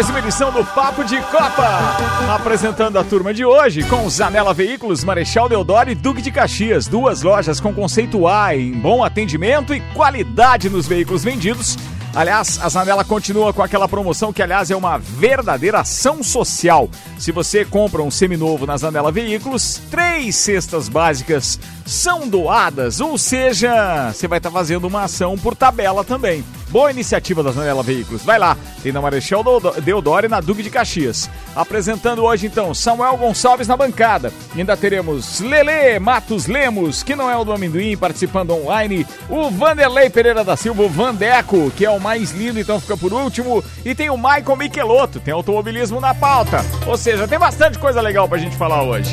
mais uma edição do Papo de Copa. Apresentando a turma de hoje com Zanela Veículos, Marechal Deodoro e Duque de Caxias. Duas lojas com conceito A em bom atendimento e qualidade nos veículos vendidos. Aliás, a Zanela continua com aquela promoção que, aliás, é uma verdadeira ação social. Se você compra um seminovo na Zanela Veículos, três cestas básicas são doadas, ou seja, você vai estar fazendo uma ação por tabela também. Boa iniciativa da Zanela Veículos. Vai lá, tem na Marechal Deodoro e na Duque de Caxias. Apresentando hoje, então, Samuel Gonçalves na bancada. E ainda teremos Lele Matos Lemos, que não é o do amendoim, participando online. O Vanderlei Pereira da Silva, o Vandeco, que é o mais lindo, então fica por último. E tem o Michael Michelotto, tem automobilismo na pauta. Ou seja, tem bastante coisa legal pra gente falar hoje.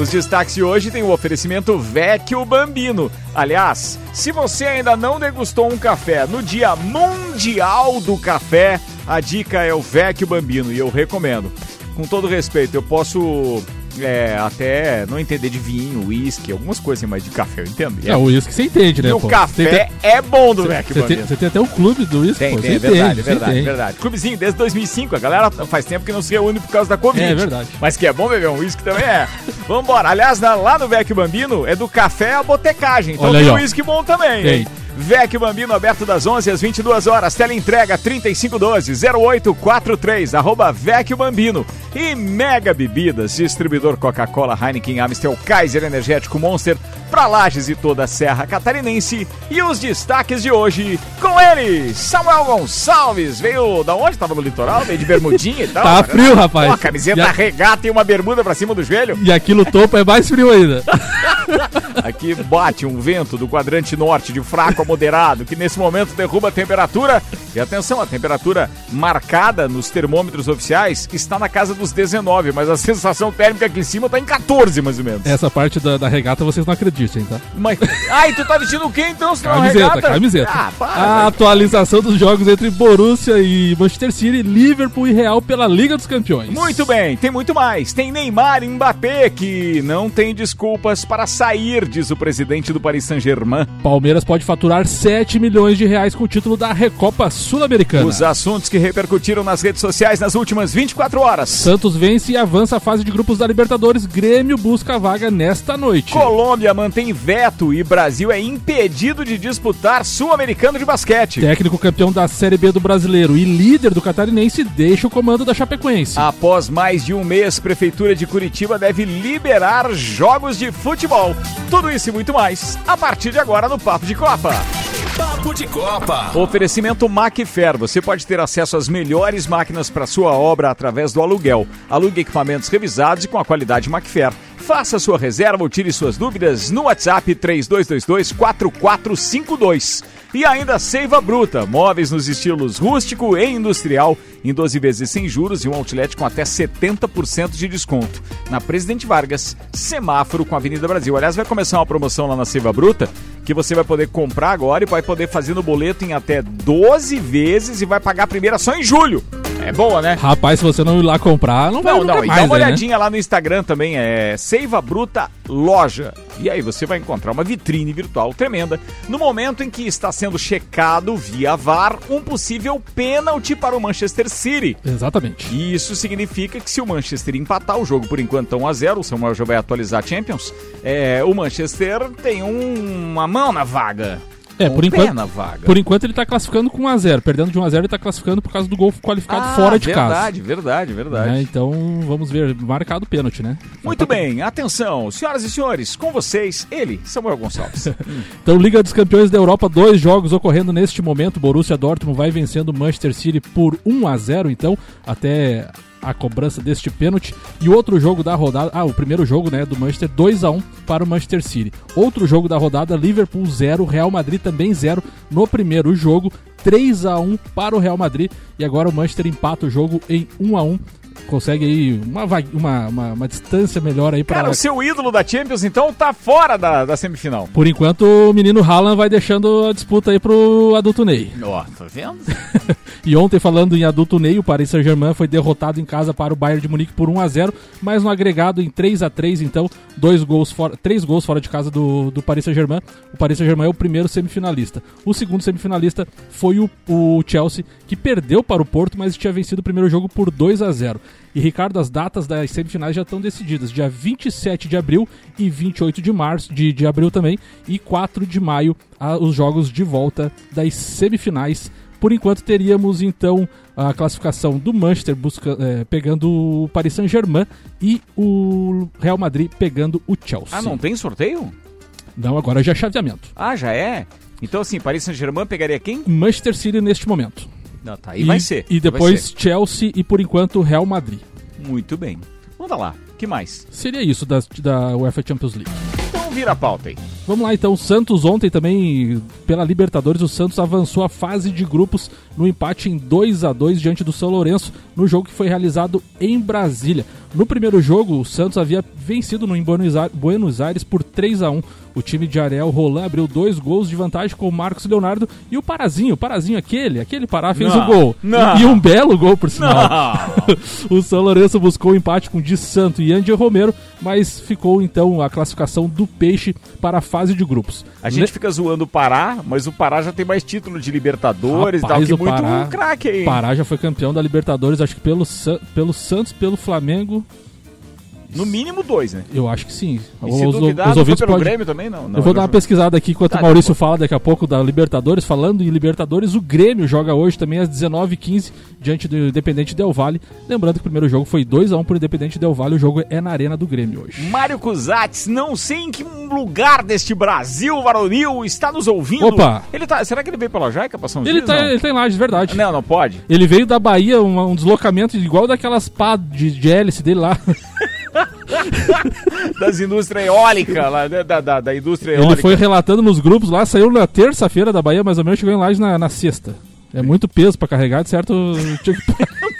Os destaques de hoje tem o oferecimento Vecchio Bambino. Aliás, se você ainda não degustou um café no Dia Mundial do Café, a dica é o Vecchio Bambino e eu recomendo. Com todo respeito, eu posso é, até não entender de vinho, uísque, algumas coisas assim, mas de café eu entendo. É, o uísque você entende, né? E o café tem, é bom do Vecchio Você tem, tem, até um clube do uísque, Tem, pô, tem, é verdade, é verdade, é verdade. Clubezinho desde 2005, a galera faz tempo que não se reúne por causa da Covid. É verdade. Mas que é bom beber um uísque também é. Vambora. Aliás, lá no Vecchio Bambino é do café à botecagem. Então Olha tem uísque bom também. Tem. hein? Vecchio Bambino aberto das 11 às 22 horas. Tela entrega 3512-0843. Arroba Vecchio Bambino. E Mega Bebidas, distribuidor Coca-Cola, Heineken, Amstel, Kaiser Energético Monster, pra Lages e toda a Serra Catarinense. E os destaques de hoje com ele, Samuel Gonçalves. Veio da onde? Tava no litoral? Veio de bermudinha e tal. Tá frio, rapaz. Uma camiseta a- regata e uma bermuda pra cima do joelho. E aqui no topo é mais frio ainda. Aqui bate um vento do quadrante norte de fraco moderado, que nesse momento derruba a temperatura. E atenção, a temperatura marcada nos termômetros oficiais está na casa dos 19, mas a sensação térmica aqui em cima está em 14, mais ou menos. Essa parte da, da regata vocês não acreditem, tá? Mas... Ai, tu tá vestindo o quê então? Se é Camiseta, regata? camiseta. Ah, para. A velho. atualização dos jogos entre Borussia e Manchester City, Liverpool e Real pela Liga dos Campeões. Muito bem, tem muito mais. Tem Neymar e Mbappé que não tem desculpas para sair, diz o presidente do Paris Saint-Germain. Palmeiras pode faturar 7 milhões de reais com o título da Recopa Sul-Americana. Os assuntos que repercutiram nas redes sociais nas últimas 24 horas. Santos vence e avança a fase de grupos da Libertadores. Grêmio busca a vaga nesta noite. Colômbia mantém veto e Brasil é impedido de disputar Sul-Americano de basquete. Técnico campeão da Série B do Brasileiro e líder do Catarinense deixa o comando da Chapecoense. Após mais de um mês, Prefeitura de Curitiba deve liberar jogos de futebol. Tudo isso e muito mais a partir de agora no Papo de Copa. Papo de Copa. Oferecimento Macfer. Você pode ter acesso às melhores máquinas para sua obra através do aluguel. Alugue equipamentos revisados e com a qualidade Macfer. Faça sua reserva ou tire suas dúvidas no WhatsApp 3222-4452. E ainda Seiva Bruta, móveis nos estilos rústico e industrial, em 12 vezes sem juros e um outlet com até 70% de desconto. Na Presidente Vargas, semáforo com a Avenida Brasil. Aliás, vai começar uma promoção lá na Seiva Bruta que você vai poder comprar agora e vai poder fazer no boleto em até 12 vezes e vai pagar a primeira só em julho. É boa, né? Rapaz, se você não ir lá comprar, não vai Não, nunca não, dá uma aí, né? olhadinha lá no Instagram também, é Seiva Bruta Loja. E aí você vai encontrar uma vitrine virtual tremenda no momento em que está sendo checado via VAR um possível pênalti para o Manchester City. Exatamente. E isso significa que se o Manchester empatar o jogo por enquanto tá 1 a 0 o Samuel já vai atualizar a Champions, é, o Manchester tem um- uma mão na vaga. É, Um por pé enquanto, na vaga. por enquanto ele tá classificando com 1x0. Perdendo de 1x0, ele tá classificando por causa do gol qualificado Ah, fora de verdade, verdade, verdade. casa. Né? Então, vamos ver. Marcado o pênalti, né? Muito bem, atenção, senhoras e senhores, com vocês, ele, Samuel Gonçalves. Então, Liga dos Campeões da Europa, dois jogos ocorrendo neste momento. Borussia Dortmund vai vencendo o Manchester City por 1 a 0 então, até a cobrança deste pênalti. E outro jogo da rodada, ah, o primeiro jogo, né, do Manchester 2 a 1 para o Manchester City. Outro jogo da rodada, Liverpool 0, Real Madrid também 0 no primeiro jogo, 3 a 1 para o Real Madrid e agora o Manchester empata o jogo em 1 a 1 consegue aí uma, uma, uma, uma distância melhor aí para Cara, o seu ídolo da Champions, então, tá fora da, da semifinal. Por enquanto, o menino Haaland vai deixando a disputa aí pro adulto Ney. Ó, tá vendo? E ontem, falando em adulto Ney, o Paris Saint-Germain foi derrotado em casa para o Bayern de Munique por 1 a 0 mas no agregado em 3 a 3 então, dois gols fora, três gols fora de casa do, do Paris Saint-Germain. O Paris Saint-Germain é o primeiro semifinalista. O segundo semifinalista foi o, o Chelsea, que perdeu para o Porto, mas tinha vencido o primeiro jogo por 2 a 0 E Ricardo, as datas das semifinais já estão decididas, dia 27 de abril e 28 de março, de, de abril também, e 4 de maio, a- os jogos de volta das semifinais por enquanto teríamos então a classificação do Manchester busca, eh, pegando o Paris Saint-Germain e o Real Madrid pegando o Chelsea. Ah, não tem sorteio? Não, agora já é chaveamento. Ah, já é? Então, assim, Paris Saint-Germain pegaria quem? Manchester City neste momento. Não, tá, e, vai ser. E depois ser. Chelsea e por enquanto Real Madrid. Muito bem. Manda lá. que mais? Seria isso da, da UEFA Champions League. Então vira a pauta aí. Vamos lá então, Santos ontem também, pela Libertadores, o Santos avançou a fase de grupos no empate em 2 a 2 diante do São Lourenço, no jogo que foi realizado em Brasília. No primeiro jogo, o Santos havia vencido no em Buenos Aires- por 3 a 1 O time de Ariel Roland abriu dois gols de vantagem com o Marcos Leonardo e o Parazinho, o Parazinho aquele, aquele Pará fez Não, o gol. não. E, um belo gol, por sinal. O São Lourenço buscou o empate com Di Santo e Andy Romero, mas ficou então a classificação do Peixe para a fase de grupos. A gente fica zoando o Pará, mas o Pará já tem mais título de Libertadores Rapaz, e tal, o que muito Pará- craque aí. Pará já foi campeão da Libertadores, acho que pelo, San- pelo Santos, pelo Flamengo, Tchau! No mínimo dois, né? eu acho que sim. E se Os, duvidar, os ouvintes pelo podem- Grêmio também, não. não eu vou ele dar uma pesquisada aqui enquanto Tá, o Maurício fala daqui a pouco da Libertadores. Falando em Libertadores, o Grêmio joga hoje também às 19h15 diante do Independente Del Valle. Lembrando que o primeiro jogo foi 2x1 pro Independente Del Valle, o jogo é na Arena do Grêmio hoje. Mário Cusatz, não sei em que lugar deste Brasil varonil está nos ouvindo. Opa! Ele tá, será que ele veio pela Jaica passar uns Ele dias? tá, ele tá em Lages, verdade. não, não pode. Ele veio da Bahia, uma- um deslocamento igual daquelas pá de, de hélice dele lá. Das indústrias eólicas, lá, da, da, da- da indústria Ele eólica. foi relatando nos grupos lá, saiu na terça-feira da Bahia, mais ou menos, chegou em Lages na, na sexta. É muito peso pra carregar, de certo? tinha que-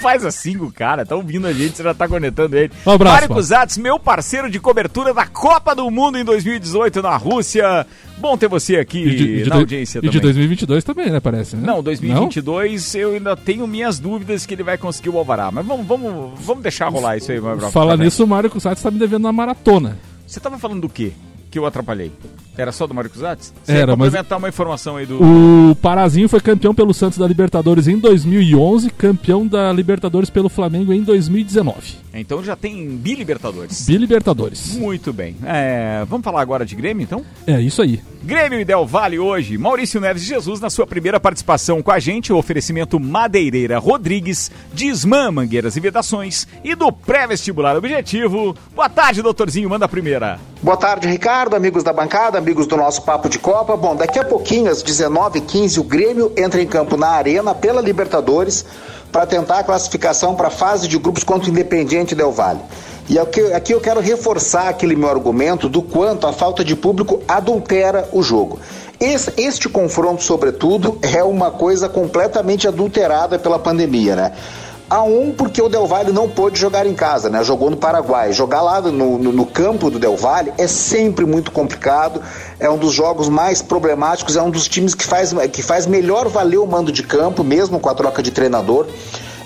faz assim com o cara, tá ouvindo a gente, você já tá conectando ele. Um abraço, Mário. Cusatz, meu parceiro de cobertura da Copa do Mundo em 2018 na Rússia. Bom ter você aqui E de, e de na do- audiência e também. de 2022 também, né, parece, né? Não, 2022 eu ainda tenho minhas dúvidas que ele vai conseguir o Alvará. Mas vamos, vamos, vamos deixar rolar isso aí, meu Não? brother. Fala bem. nisso, o Mário Cusatz tá me devendo uma maratona. Você tava falando do quê? Que eu atrapalhei? Era só do Mário Cusatz? Você Era, ia mas- complementar uma informação aí do... O Parazinho foi campeão pelo Santos da Libertadores em 2011, campeão da Libertadores pelo Flamengo em 2019. Então já tem Bi-Libertadores. Bi-Libertadores. Muito bem. É, vamos falar agora de Grêmio, então? É isso aí. Grêmio e Del Vale hoje. Maurício Neves Jesus na sua primeira participação com a gente. O oferecimento Madeireira Rodrigues, Disman Mangueiras e Vedações e do pré-vestibular Objetivo. Boa tarde, doutorzinho. Manda a primeira. Boa tarde, Ricardo, amigos da bancada, amigos do nosso Papo de Copa. Bom, daqui a pouquinho, às 19h15, o Grêmio entra em campo na Arena pela Libertadores para tentar a classificação para a fase de grupos contra o Independiente Del Valle. E aqui, eu quero reforçar aquele meu argumento do quanto a falta de público adultera o jogo. Esse- este confronto, sobretudo, é uma coisa completamente adulterada pela pandemia, né? A um, porque o Del Valle não pôde jogar em casa, né? Jogou no Paraguai. Jogar lá no, no- no campo do Del Valle é sempre muito complicado. É um dos jogos mais problemáticos. É um dos times que faz, que faz melhor valer o mando de campo, mesmo com a troca de treinador.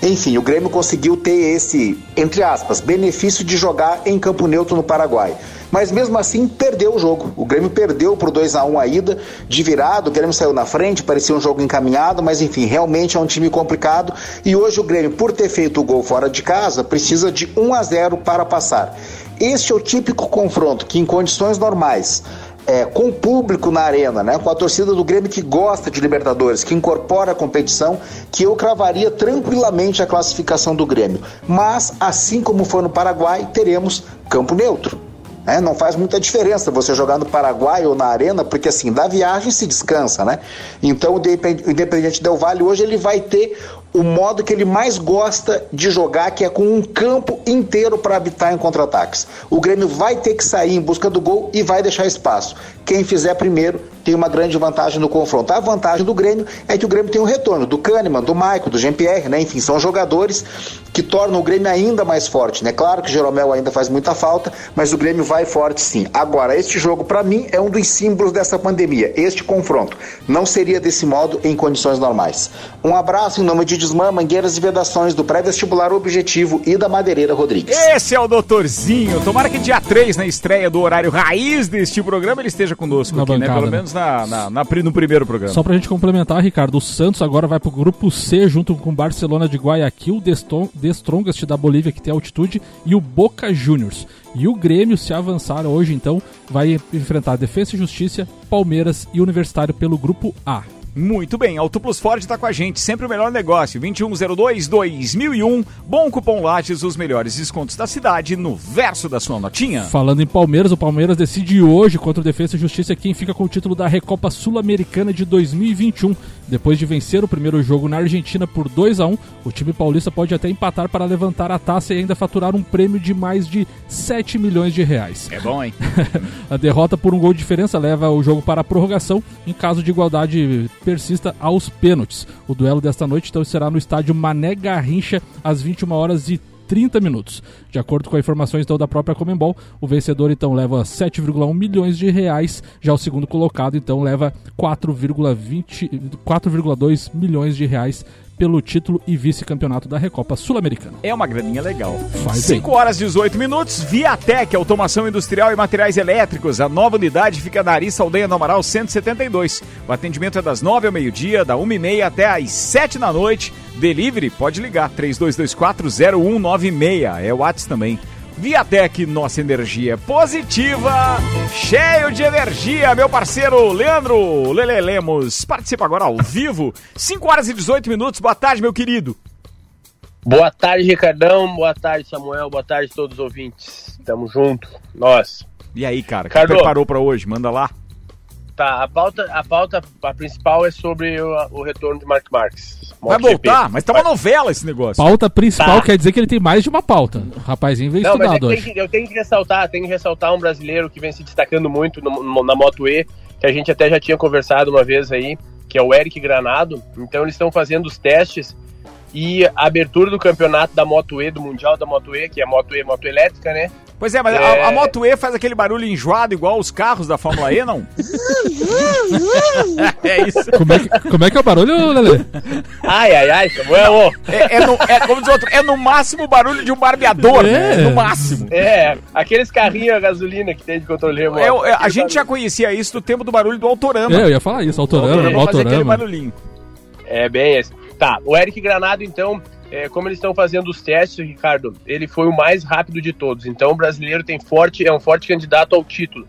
Enfim, o Grêmio conseguiu ter esse, entre aspas, benefício de jogar em campo neutro no Paraguai. Mas mesmo assim perdeu o jogo. O Grêmio perdeu por 2 a 1 a ida, de virado, o Grêmio saiu na frente, parecia um jogo encaminhado, mas enfim, realmente é um time complicado. E hoje o Grêmio, por ter feito o gol fora de casa, precisa de 1 a 0 para passar. Este é o típico confronto que, em condições normais, é, com o público na arena, né, com a torcida do Grêmio que gosta de Libertadores, que incorpora a competição, que eu cravaria tranquilamente a classificação do Grêmio. Mas, assim como foi no Paraguai, teremos campo neutro. Né? Não faz muita diferença você jogar no Paraguai ou na Arena, porque assim, da viagem se descansa, né? Então o Independente Del Vale hoje ele vai ter o modo que ele mais gosta de jogar, que é com um campo inteiro para habitar em contra-ataques. O Grêmio vai ter que sair em busca do gol e vai deixar espaço. Quem fizer primeiro tem uma grande vantagem no confronto. A vantagem do Grêmio é que o Grêmio tem um retorno do Kahneman, do Maico, do Jean-Pierre, né? Enfim, são jogadores que tornam o Grêmio ainda mais forte, né? Claro que o Jeromel ainda faz muita falta, mas o Grêmio vai forte sim. Agora, este jogo para mim é um dos símbolos dessa pandemia, este confronto. Não seria desse modo em condições normais. Um abraço em nome de Desmã, Mangueiras e Vedações do pré-vestibular Objetivo e da Madeireira Rodrigues. Esse é o doutorzinho. Tomara que dia 3, na estreia do horário raiz deste programa, ele esteja conosco Na aqui, né? bancada, Pelo né? menos na, na- na no primeiro programa. Só pra gente complementar, Ricardo, o Santos agora vai pro grupo C junto com o Barcelona de Guayaquil, The Strongest da Bolívia, que tem altitude, e o Boca Juniors. E o Grêmio, se avançar hoje, então, vai enfrentar Defesa e Justiça, Palmeiras e Universitário pelo grupo A. Muito bem, Auto Plus Ford está com a gente, sempre o melhor negócio, 2102-2001, bom cupom Lages, os melhores descontos da cidade, no verso da sua notinha. Falando em Palmeiras, o Palmeiras decide hoje contra o Defesa e Justiça quem fica com o título da Recopa Sul-Americana de 2021. Depois de vencer o primeiro jogo na Argentina por 2 a 1 o time paulista pode até empatar para levantar a taça e ainda faturar um prêmio de mais de 7 milhões de reais. É bom, hein? A derrota por um gol de diferença leva o jogo para a prorrogação. Em caso de igualdade, persista aos pênaltis. O duelo desta noite então será no estádio Mané Garrincha às 21 horas e 30 minutos. De acordo com informações então, da própria Comembol, o vencedor então leva 7,1 milhões de reais, já o segundo colocado então leva 4,20 4,2 milhões de reais pelo título e vice-campeonato da Recopa Sul-Americana. É uma graninha legal. Faz 5 horas e 18 minutos, Viatec, automação industrial e materiais elétricos. A nova unidade fica na Ari Saldanha do Amaral 172. O atendimento é das 9 ao meio-dia, da 1h30 até às 7 da noite. Delivery, pode ligar, 32240196. É o WhatsApp também. Viatec, nossa energia é positiva, cheio de energia, meu parceiro Leandro Lele Lemos. Participa agora ao vivo, 5 horas e 18 minutos. Boa tarde, meu querido. Boa tarde, Ricardão. Boa tarde, Samuel. Boa tarde, todos os ouvintes. Tamo junto. Nós. E aí, cara, o que preparou pra hoje? Manda lá. Tá, a pauta, a pauta a principal é sobre o, o retorno de Mark Marques. Vai voltar? Mas tá uma novela esse negócio. Pauta principal Tá. quer dizer que ele tem mais de uma pauta. O rapazinho veio Não, é estudado que- eu tenho que ressaltar, tenho que ressaltar um brasileiro que vem se destacando muito no- no- na Moto E, que a gente até já tinha conversado uma vez aí, que é o Eric Granado. Então eles estão fazendo os testes e a abertura do campeonato da Moto E, do Mundial da Moto E, que é a Moto E, moto elétrica, né? Pois é, mas É. A, a Moto E faz aquele barulho enjoado igual os carros da Fórmula E, não? é isso. Como é, que, como é que é o barulho, Lele? Ai, ai, ai, Samuel. É, é no, é, como diz o outro, é no máximo o barulho de um barbeador, né? É. No máximo. É, aqueles carrinhos a gasolina que tem de controle remoto. É, é, a Aquele gente já barulho. conhecia isso do tempo do barulho do Autorama. É, eu ia falar isso, Autorama, Autorama fazia aquele Autorama. barulhinho. É bem esse. Tá, o Eric Granado, então, é, como eles estão fazendo os testes, Ricardo, ele foi o mais rápido de todos. Então o brasileiro tem forte, é um forte candidato ao título.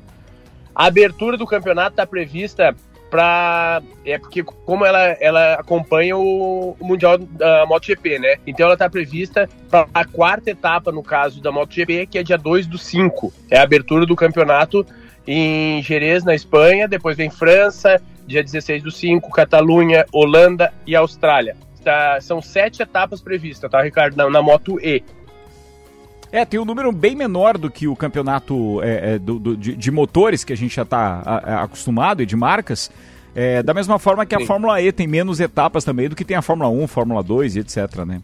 A abertura do campeonato está prevista para é porque como ela, ela acompanha o, o mundial da MotoGP, né? Então ela está prevista para a quarta etapa no caso da MotoGP, que é dia 2 do 5. É a abertura do campeonato em Jerez, na Espanha, depois vem França, dia 16 do 5, Catalunha, Holanda e Austrália. Tá, são sete etapas previstas, tá, Ricardo? Na, na Moto E. É, tem um número bem menor do que o campeonato é, é, do- do- de, de motores que a gente já está acostumado e de marcas. É, da mesma forma que a Sim. Fórmula E tem menos etapas também do que tem a Fórmula 1, Fórmula 2 e etc, né?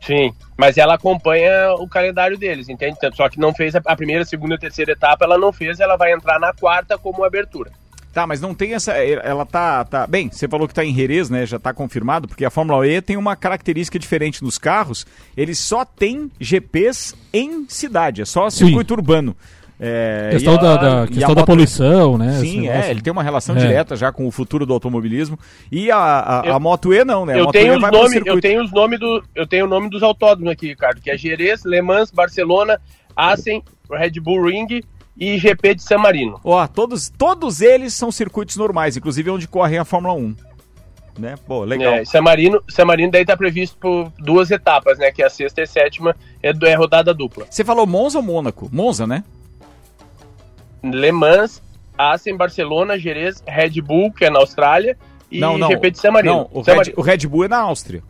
Sim, mas ela acompanha o calendário deles, entende? Só que não fez a, primeira, segunda e terceira etapa, ela não fez, ela vai entrar na quarta como abertura. Tá, mas não tem essa. Ela tá. tá bem, você falou que tá em Jerez, né? Já tá confirmado, porque a Fórmula E tem uma característica diferente nos carros. Eles só tem GPs em cidade, é só Sim. circuito urbano. É, Questão e a- da, da- e a questão da moto- poluição, né? Sim, é, ele tem uma relação É. direta já com o futuro do automobilismo. E a, a, a Eu- Moto E não, né? A eu Moto tenho E os nomes, eu tenho os nomes do, eu tenho o nome dos autódromos aqui, Ricardo, que é Jerez, Le Mans, Barcelona, Assen, Red Bull Ring e GP de San Marino. Ó, todos, todos eles são circuitos normais, inclusive onde correm a Fórmula 1. Né? Pô, legal. É, San Marino, San Marino daí tá previsto por duas etapas, né? Que é a sexta e a sétima é, é rodada dupla. Você falou Monza ou Mônaco? Monza, né? Le Mans, Assen, Barcelona, Jerez, Red Bull, que é na Austrália, e não, não. GP de San Marino. Não, o San Red, Marino. o Red Bull é na Áustria.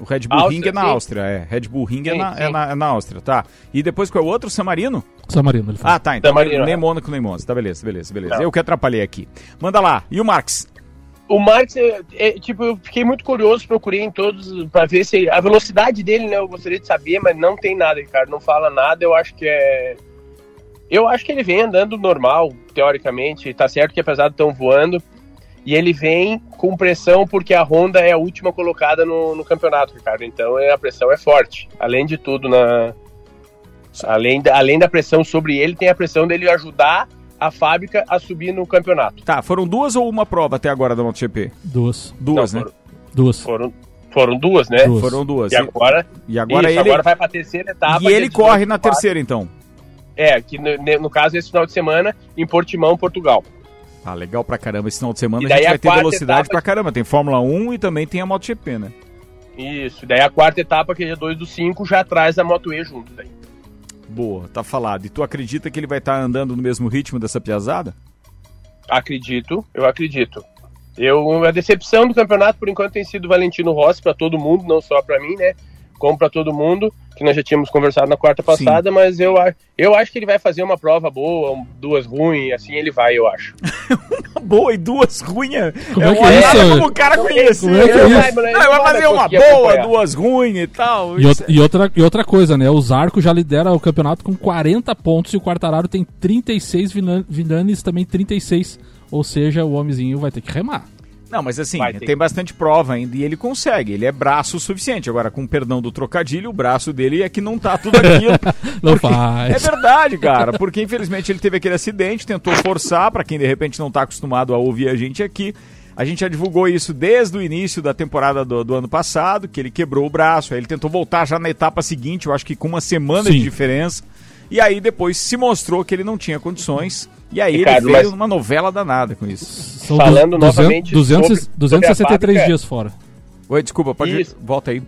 O Red Bull Áustria, Ring é na sim. Áustria, é. Red Bull Ring é, Sim, na, é, na, é na Áustria, tá. E depois qual é o outro? San Marino? San Marino, ele falou. Ah, tá. Então Marino, nem é. Mônaco, nem Monza. Tá, beleza, beleza, beleza. Não. Eu que atrapalhei aqui. Manda lá. E o Marx? O Marx, é, é, tipo, eu fiquei muito curioso, procurei em todos pra ver se a velocidade dele, né? Eu gostaria de saber, mas não tem nada, Ricardo. Não fala nada. Eu acho que é. Eu acho que ele vem andando normal, teoricamente. Tá certo que apesar de estão voando. E ele vem com pressão porque a Honda é a última colocada no, no campeonato, Ricardo. Então é, a pressão é forte. Além de tudo, na. Além da, além da pressão sobre ele, tem a pressão dele ajudar a fábrica a subir no campeonato. Tá, foram duas ou uma prova até agora da MotoGP? Duas. Duas, Não, né? Duas. Foram, foram duas, né? Duas. Foram duas. E agora, E agora isso, ele. agora vai pra terceira etapa. e ele corre 18, na quatro. terceira, então. É, que no, no caso esse final de semana em Portimão, Portugal. Ah, legal pra caramba. Esse final de semana a gente a vai ter quarta velocidade etapa- pra caramba. Tem Fórmula 1 e também tem a MotoGP, né? Isso. Daí a quarta etapa, que é dia 2 do 5, já traz a Moto E junto. Daí. Boa, tá falado. E tu acredita que ele vai estar andando no mesmo ritmo dessa piazada? Acredito, eu acredito. Eu, a decepção do campeonato, por enquanto, tem sido Valentino Rossi pra todo mundo, não só pra mim, né? Como pra todo mundo, que nós já tínhamos conversado na quarta passada, mas eu, a- eu acho que ele vai fazer uma prova boa, duas ruins, assim ele vai, eu acho. Boa e duas ruins. É uma é nada isso? como o cara conhecer. Como é que é né? isso? Vai, moleque, Ah, vai fazer uma boa, acompanhar. duas ruins e tal. E, Isso out- e outra, e outra coisa, né? O Zarco já lidera o campeonato com 40 pontos e o Quartararo tem 36, Vina- Vinanes também 36. Ou seja, o homenzinho vai ter que remar. Não, mas assim, tem bastante prova ainda e ele consegue. Ele é braço o suficiente. Agora, com perdão do trocadilho, o braço dele é que não tá tudo aquilo. Não faz. É verdade, cara. Porque infelizmente ele teve aquele acidente, tentou forçar, pra quem de repente não tá acostumado a ouvir a gente aqui. A gente já divulgou isso desde o início da temporada do, do ano passado, que ele quebrou o braço. Aí ele tentou voltar já na etapa seguinte, eu acho que com uma semana Sim. de diferença. E aí depois se mostrou que ele não tinha condições. E aí Ricardo, ele veio mas- numa novela danada com isso. São Falando du- novamente 200, sobre- sobre a 263 fábrica. dias fora. Oi, desculpa, pode Isso. volta aí.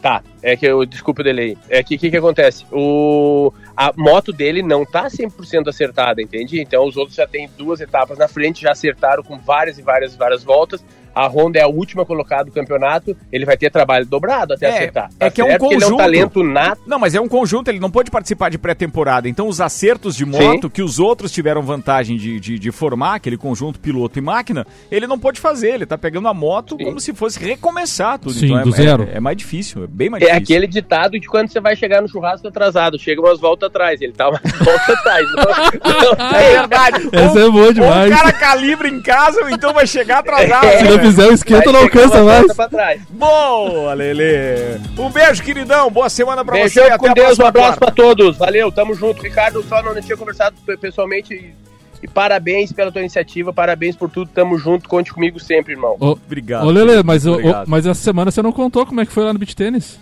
Tá, é que eu desculpa o delay. É que o que, que acontece? O, a moto dele não tá 100% acertada, entende? Então os outros já tem duas etapas na frente, já acertaram com várias e várias e várias voltas. A Honda é a última colocada do campeonato, ele vai ter trabalho dobrado até É, acertar. é que é um certo ele é um conjunto. talento nato. Não, mas é um conjunto, ele não pode participar de pré-temporada. Então, os acertos de moto que os outros tiveram vantagem de, de, de formar, aquele conjunto piloto e máquina, ele não pode fazer. Ele tá pegando a moto Sim. como se fosse recomeçar tudo. Sim, então, é, do é- zero. É, mais difícil, é bem mais É difícil. aquele ditado de quando você vai chegar no churrasco atrasado, chega umas voltas atrás, ele tá umas voltas atrás. Não, não, É verdade. Essa ou, é boa demais. Ou o cara calibra em casa, ou então vai chegar atrasado. É. Fizer o esquenta, não alcança mais. Boa, Lele. Um beijo, queridão. Boa semana pra Beijão você. com Até a Deus, um abraço quarta. pra todos. Valeu, tamo junto. Ricardo, só não tinha conversado pe- pessoalmente. E, parabéns pela tua iniciativa, parabéns por tudo. Tamo junto, conte comigo sempre, irmão. Ô, Obrigado. ô Lele, mas, ô, mas essa semana você não contou como é que foi lá no beat tênis?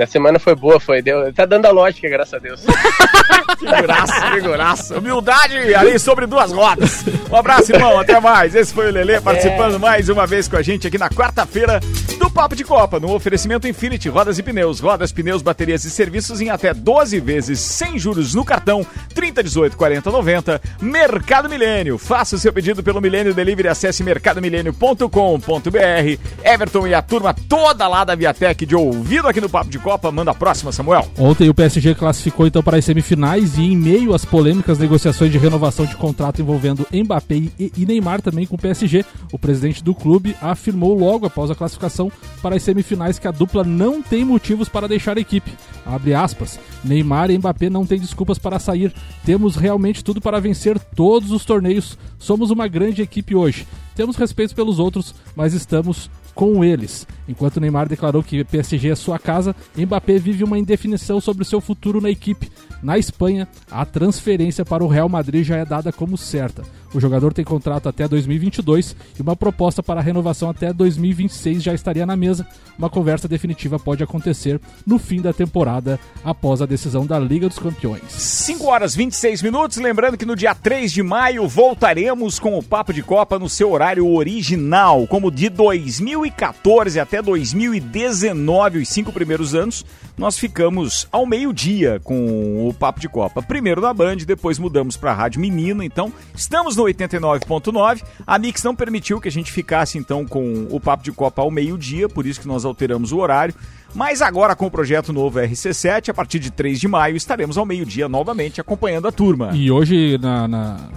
A semana foi boa, foi. Deu, tá dando a lógica, graças a Deus. Figuraça, figuraça. Humildade ali sobre duas rodas. Um abraço, irmão. Até mais. Esse foi o Lelê participando mais uma vez com a gente aqui na quarta-feira do Papo de Copa, no oferecimento Infinity Rodas e Pneus. Rodas, pneus, baterias e serviços em até 12 vezes sem juros no cartão 30, 18, 40, 90. Mercado Milênio. Faça o seu pedido pelo Milênio Delivery. Acesse mercadomilênio.com.br. Everton e a turma toda lá da Viatec de ouvido aqui no Papo de Copa. Manda a próxima, Samuel. Ontem o PSG classificou então para as semifinais e em meio às polêmicas negociações de renovação de contrato envolvendo Mbappé e, e Neymar também com o PSG, o presidente do clube afirmou logo após a classificação para as semifinais que a dupla não tem motivos para deixar a equipe. Abre aspas. Neymar e Mbappé não têm desculpas para sair. Temos realmente tudo para vencer todos os torneios. Somos uma grande equipe hoje. Temos respeito pelos outros, mas estamos com eles. Enquanto Neymar declarou que PSG é sua casa, Mbappé vive uma indefinição sobre o seu futuro na equipe. Na Espanha, a transferência para o Real Madrid já é dada como certa. O jogador tem contrato até 2022 e uma proposta para renovação até 2026 já estaria na mesa. Uma conversa definitiva pode acontecer no fim da temporada, após a decisão da Liga dos Campeões. 5 horas 26 minutos. Lembrando que no dia 3 de maio voltaremos com o Papo de Copa no seu horário original, como de 2014 até 2019, os cinco primeiros anos. Nós ficamos ao meio-dia com o Papo de Copa. Primeiro na Band, depois mudamos para a Rádio Menina. Então, estamos no 89.9. A Mix não permitiu que a gente ficasse então com o Papo de Copa ao meio-dia, por isso que nós alteramos o horário. Mas agora com o projeto novo RC7, a partir de 3 de maio, estaremos ao meio-dia novamente acompanhando a turma. E hoje, na, na-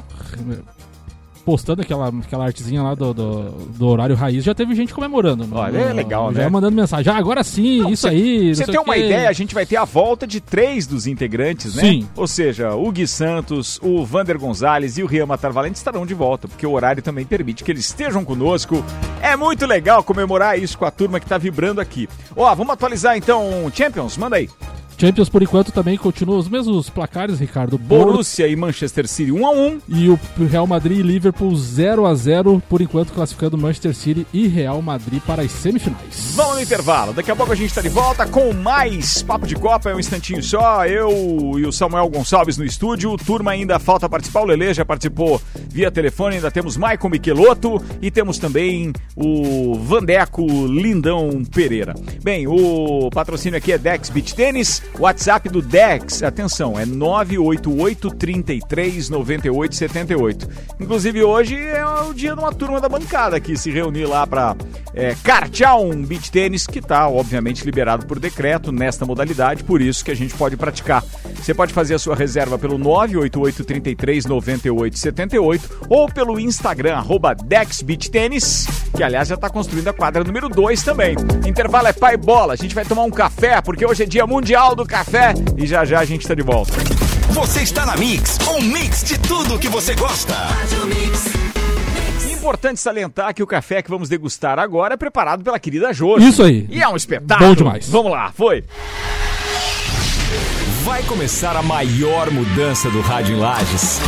postando aquela, aquela artezinha lá do, do, do horário raiz, já teve gente comemorando. Olha, é legal, já né? mandando mensagem. Ah, agora sim, isso aí. não Você tem uma quê. ideia, a gente vai ter a volta de três dos integrantes, né? Sim. Ou seja, o Gui Santos, o Vander Gonzalez e o Rian Matar Valente estarão de volta, porque o horário também permite que eles estejam conosco. É muito legal comemorar isso com a turma que tá vibrando aqui. Ó, vamos atualizar então Champions? Manda aí. Champions, por enquanto, também continua os mesmos placares, Ricardo. Borussia Borussia e Manchester City 1 a 1 e o Real Madrid e Liverpool 0 a 0 por enquanto classificando Manchester City e Real Madrid para as semifinais. Vamos no intervalo. Daqui a pouco a gente tá de volta com mais Papo de Copa. É um instantinho só. Eu e o Samuel Gonçalves no estúdio. Turma ainda falta participar. O Lele já participou via telefone. Ainda temos Maicon Michelotto e temos também o Vandeco Lindão Pereira. Bem, o patrocínio aqui é Dex Beach Tênis. WhatsApp do Dex, atenção, é 988 33 98 78. Inclusive hoje é o dia de uma turma da bancada que se reunir lá para é, cartear um beach tênis que está, obviamente, liberado por decreto nesta modalidade, por isso que a gente pode praticar. Você pode fazer a sua reserva pelo 988 33 98 78 ou pelo Instagram, arroba Dex Beach Tênis, que aliás já está construindo a quadra número 2 também. Intervalo é pai bola, a gente vai tomar um café, porque hoje é dia mundial do café e já já a gente está de volta. Você está na Mix, um mix de tudo que você gosta. Importante salientar que o café que vamos degustar agora é preparado pela querida Josi. Isso aí. E é um espetáculo. Bom demais. Vamos lá, foi. Vai começar a maior mudança do rádio em Lages.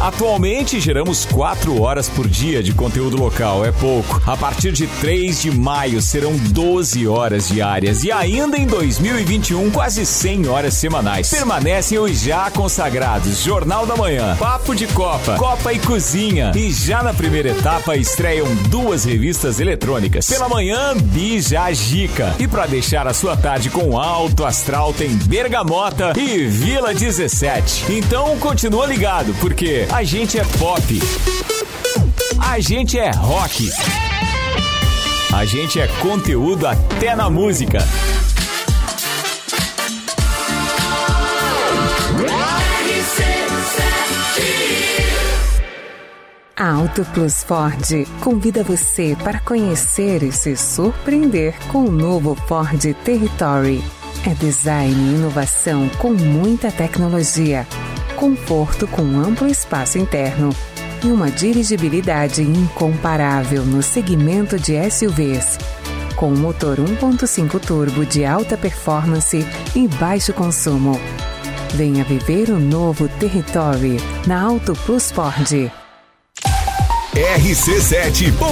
Atualmente geramos 4 horas por dia de conteúdo local, é pouco. A partir de 3 de maio serão 12 horas diárias e ainda em 2021 quase 100 horas semanais. Permanecem os já consagrados Jornal da Manhã, Papo de Copa, Copa e Cozinha e já na primeira etapa estreiam duas revistas eletrônicas. Pela manhã, Bija Gica. E para deixar a sua tarde com alto astral tem Bergamota e Vila 17. Então continua ligado, porque a gente é pop. A gente é rock. A gente é conteúdo até na música. A Auto Plus Ford convida você para conhecer e se surpreender com o novo Ford Territory. É design e inovação com muita tecnologia, conforto com amplo espaço interno e uma dirigibilidade incomparável no segmento de SUVs. Com motor 1.5 turbo de alta performance e baixo consumo. Venha viver o novo Territory na Auto Plus Ford. rc7.com.br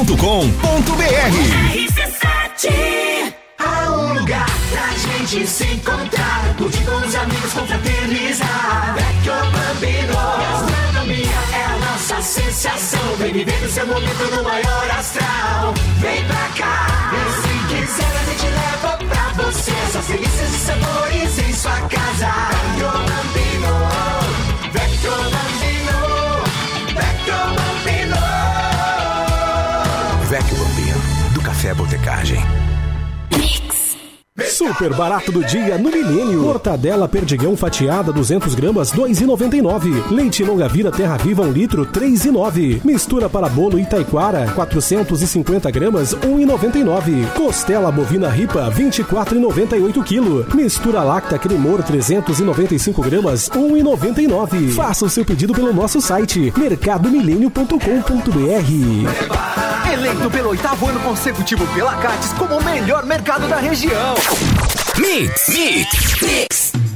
Há um lugar pra gente se encontrar, curtir com os amigos, confraternizar. Vecchio Bambino, gastronomia é a nossa sensação. Vem viver o seu momento no maior astral. Vem pra cá, e se quiser a gente leva pra você essas delícias e sabores em sua casa. Vecchio Bambino, Vecchio Bambino, Vecchio Bambino. Vecchio Bambino, do Café Botecagem. Super barato do dia no Milênio. Mortadela perdigão fatiada 200 gramas 2,99. Leite longa vida terra viva 1 litro 3,9. Mistura para bolo Itaiquara 450 gramas 1,99. Costela bovina ripa 24,98 kg. Mistura lacta cremor 395 gramas 1,99. Faça o seu pedido pelo nosso site mercadomilênio.com.br. Eleito pelo oitavo ano consecutivo pela Cates como o melhor mercado da região. Mix, Mix, Mix.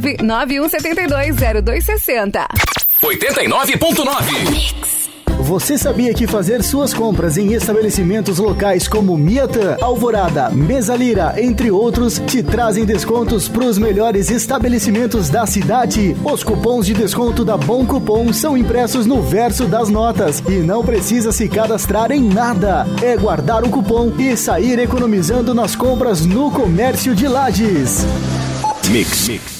991720260. 89.9 você sabia que fazer suas compras em estabelecimentos locais como Miatã, Alvorada, Mesalira, entre outros, te trazem descontos para os melhores estabelecimentos da cidade? Os cupons de desconto da Bom Cupom são impressos no verso das notas e não precisa se cadastrar em nada. É guardar o cupom e sair economizando nas compras no comércio de Lages. Mix. Mix.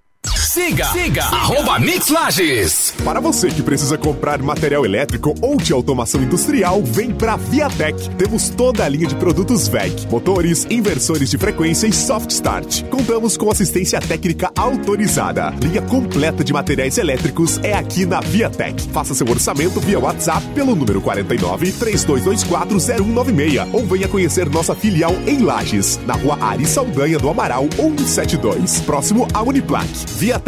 Siga, siga, arroba Mix Lages. Para você que precisa comprar material elétrico ou de automação industrial, vem pra Viatec. Temos toda a linha de produtos VEC, motores, inversores de frequência e soft start. Contamos com assistência técnica autorizada. Linha completa de materiais elétricos é aqui na Viatec. Faça seu orçamento via WhatsApp pelo número 49 3224 0196 ou venha conhecer nossa filial em Lages, na rua Ari Saldanha do Amaral 172, próximo à Uniplac. Viatec,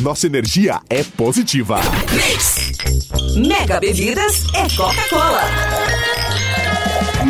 nossa energia é positiva. Mega Bebidas é Coca-Cola.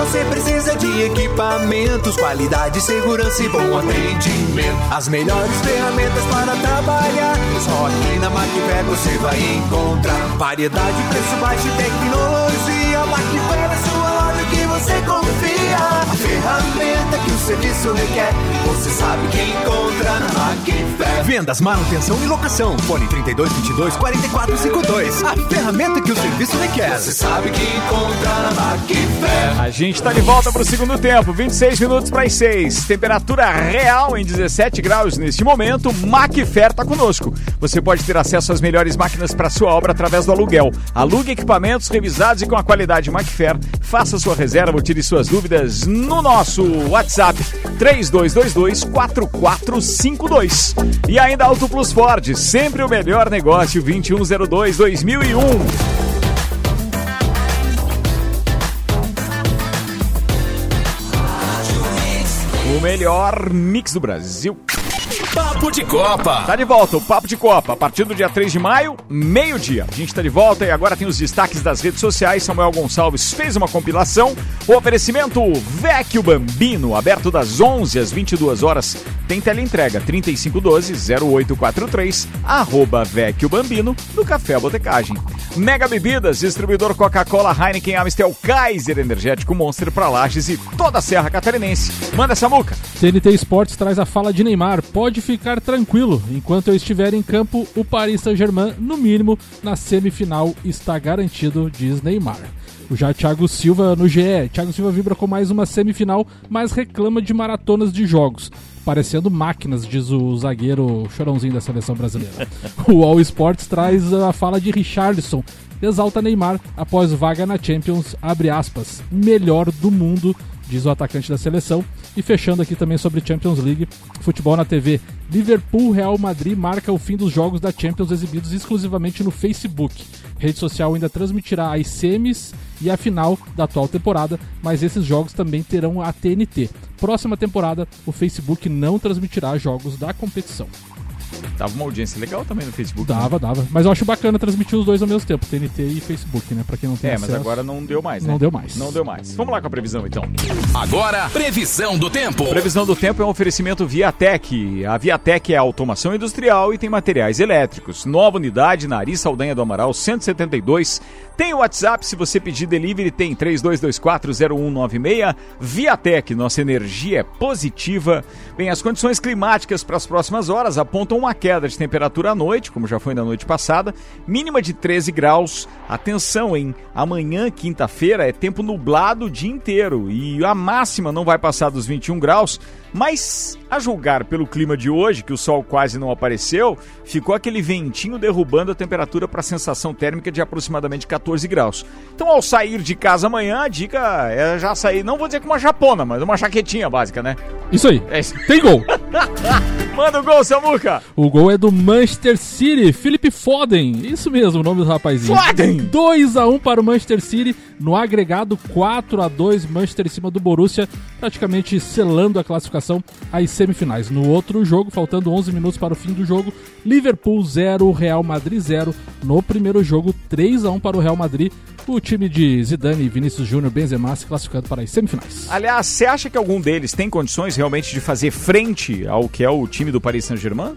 Você precisa de equipamentos, qualidade, segurança e bom atendimento. As melhores ferramentas para trabalhar. Só aqui na Macfair você vai encontrar variedade, preço baixo e tecnologia. Macfair é sua loja que você confia. A ferramenta que o serviço requer, você sabe que encontra na Macfair. Vendas, manutenção e locação. Fone 3222 4452. A ferramenta que o serviço requer. Você sabe que encontra na Macfair. A gente tá de volta pro segundo tempo, 26 minutos para as 6. Temperatura real em 17 graus neste momento. Macfer tá conosco. Você pode ter acesso às melhores máquinas para sua obra através do aluguel. Alugue equipamentos revisados e com a qualidade Macfer. Faça sua reserva ou tire suas dúvidas no nosso WhatsApp 3222 4452. E ainda Auto Plus Ford, sempre o melhor negócio 2102 2001. O melhor mix do Brasil. Papo de Copa. Tá de volta o Papo de Copa. A partir do dia 3 de maio, meio-dia. A gente tá de volta e agora tem os destaques das redes sociais. Samuel Gonçalves fez uma compilação. O oferecimento Vecchio Bambino, aberto das 11 às 22 horas. Tem teleentrega 3512-0843, arroba Vecchio Bambino, no Café Botecagem. Mega Bebidas, distribuidor Coca-Cola, Heineken, Amstel, Kaiser, Energético Monster pra Lages e toda a Serra Catarinense. Manda essa muca. TNT Esportes traz a fala de Neymar. Pode ficar tranquilo, enquanto eu estiver em campo, o Paris Saint-Germain, no mínimo, na semifinal está garantido, diz Neymar. O já Thiago Silva no GE. Thiago Silva vibra com mais uma semifinal, mas reclama de maratonas de jogos. parecendo máquinas, diz o zagueiro chorãozinho da seleção brasileira. o All Sports traz a fala de Richarlison, exalta Neymar após vaga na Champions, abre aspas, melhor do mundo, diz o atacante da seleção. E fechando aqui também sobre Champions League, futebol na TV. Liverpool Real Madrid marca o fim dos jogos da Champions exibidos exclusivamente no Facebook. rede social ainda transmitirá as semis e a final da atual temporada, mas esses jogos também terão a TNT. Próxima temporada, o Facebook não transmitirá jogos da competição. Dava uma audiência legal também no Facebook. né? Dava, dava. Mas eu acho bacana transmitir os dois ao mesmo tempo, TNT e Facebook, né? Pra quem não tem É, mas acesso. agora não deu mais, né? Não deu mais. Não deu mais. Vamos lá com a previsão, então. Agora, previsão do tempo. Previsão do tempo é um oferecimento Viatec. A Viatec é automação industrial e tem materiais elétricos. Nova unidade na Ari Saldanha do Amaral 172. Tem o WhatsApp, se você pedir delivery, tem 32240196. Viatec, nossa energia é positiva. Bem, as condições climáticas para as próximas horas apontam uma queda de temperatura à noite, como já foi na noite passada, mínima de 13 graus. Atenção, hein? Amanhã, quinta-feira, é tempo nublado o dia inteiro e a máxima não vai passar dos 21 graus. Mas, a julgar pelo clima de hoje, que o sol quase não apareceu, ficou aquele ventinho derrubando a temperatura para a sensação térmica de aproximadamente 14 graus. Então, ao sair de casa amanhã, a dica é já sair, não vou dizer com uma japona, mas uma jaquetinha básica, né? Isso aí. É isso. Tem gol. Manda o gol, Samuca! O gol é do Manchester City, Felipe Foden. Isso mesmo, o nome do rapazinho. Foden! 2 a 1 para o Manchester City, no agregado 4 a 2 Manchester em cima do Borussia, praticamente selando a classificação às semifinais. No outro jogo, faltando 11 minutos para o fim do jogo, Liverpool 0, Real Madrid 0. No primeiro jogo, 3 a 1 para o Real Madrid. O time de Zidane Vinícius Júnior Benzema se classificando para as semifinais. Aliás, você acha que algum deles tem condições realmente de fazer frente ao que é o time do Paris Saint-Germain?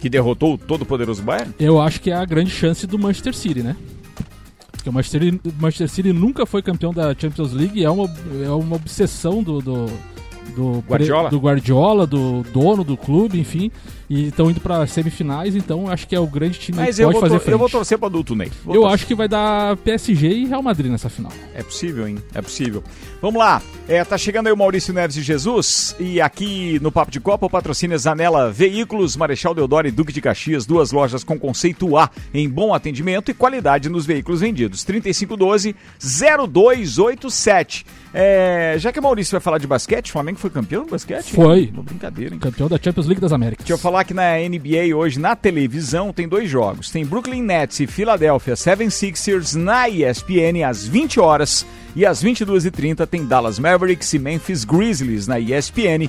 Que derrotou o todo-poderoso Bayern? Eu acho que é a grande chance do Manchester City, né? Porque o Manchester, o Manchester City nunca foi campeão da Champions League, é uma, é uma obsessão do, do, do Guardiola? do Guardiola, do dono do clube, enfim, e estão indo para semifinais, então acho que é o grande time Mas que pode fazer frente. eu vou torcer pra adulto Ney. Vou Eu torcer. acho que vai dar PSG e Real Madrid nessa final. É possível, hein? É possível. Vamos lá. É, tá chegando aí o Maurício Neves de Jesus. E aqui no Papo de Copa, o patrocínio é Zanela Veículos, Marechal Deodoro e Duque de Caxias. Duas lojas com conceito A em bom atendimento e qualidade nos veículos vendidos. 3512-0287. É, já que o Maurício vai falar de basquete, o Flamengo foi campeão do basquete? Foi. Uma brincadeira, hein? Campeão da Champions League das Américas. Deixa eu falar que na NBA hoje, na televisão, tem dois jogos. Tem Brooklyn Nets e Philadelphia 76ers na ESPN às 20 horas. E às 22h30 tem Dallas Mavericks e Memphis Grizzlies na ESPN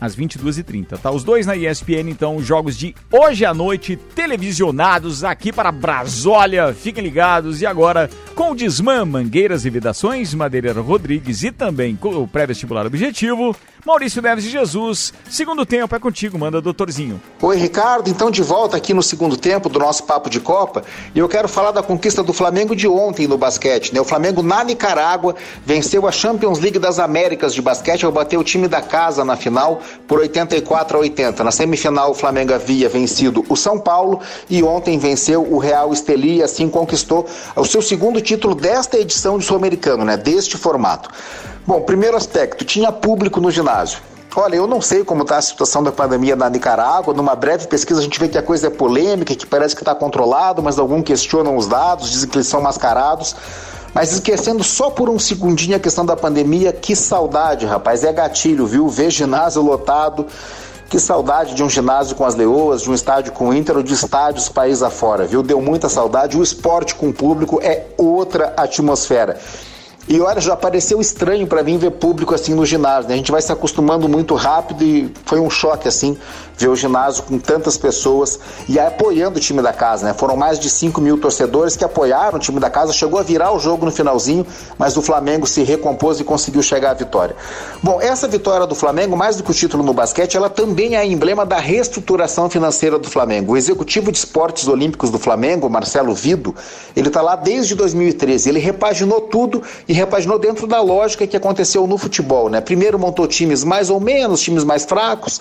às 22h30, tá? Os dois na ESPN, então, os jogos de hoje à noite, televisionados aqui para Brasólia. Fiquem ligados. E agora, com o Desmã, Mangueiras e Vidações, Madeireira Rodrigues e também com o pré-vestibular objetivo, Maurício Neves de Jesus. Segundo tempo é contigo, manda doutorzinho. Oi, Ricardo. Então, de volta aqui no segundo tempo do nosso Papo de Copa. E eu quero falar da conquista do Flamengo de ontem no basquete. Né? O Flamengo na Nicarágua venceu a Champions League das Américas de basquete ao bater o time da casa na final por 84 a 80. Na semifinal, o Flamengo havia vencido o São Paulo e ontem venceu o Real Esteli e assim conquistou o seu segundo título desta edição de Sul-Americano, né? deste formato. Bom, primeiro aspecto, tinha público no ginásio. Olha, eu não sei como está a situação da pandemia na Nicarágua. Numa breve pesquisa a gente vê que a coisa é polêmica, que parece que está controlado, mas alguns questionam os dados, dizem que eles são mascarados. Mas esquecendo só por um segundinho a questão da pandemia, que saudade, rapaz. É gatilho, viu? Ver ginásio lotado. Que saudade de um ginásio com as leoas, de um estádio com o Inter ou de estádios país afora, viu? Deu muita saudade. O esporte com o público é outra atmosfera. E olha, já pareceu estranho para mim ver público assim no ginásio. Né? A gente vai se acostumando muito rápido e foi um choque assim ver o ginásio com tantas pessoas e apoiando o time da casa. Né? Foram mais de 5 mil torcedores que apoiaram o time da casa. Chegou a virar o jogo no finalzinho, mas o Flamengo se recompôs e conseguiu chegar à vitória. Bom, essa vitória do Flamengo, mais do que o título no basquete, ela também é emblema da reestruturação financeira do Flamengo. O executivo de esportes olímpicos do Flamengo, Marcelo Vido, ele está lá desde 2013. Ele repaginou tudo e repaginou dentro da lógica que aconteceu no futebol, né? Primeiro montou times mais ou menos, times mais fracos,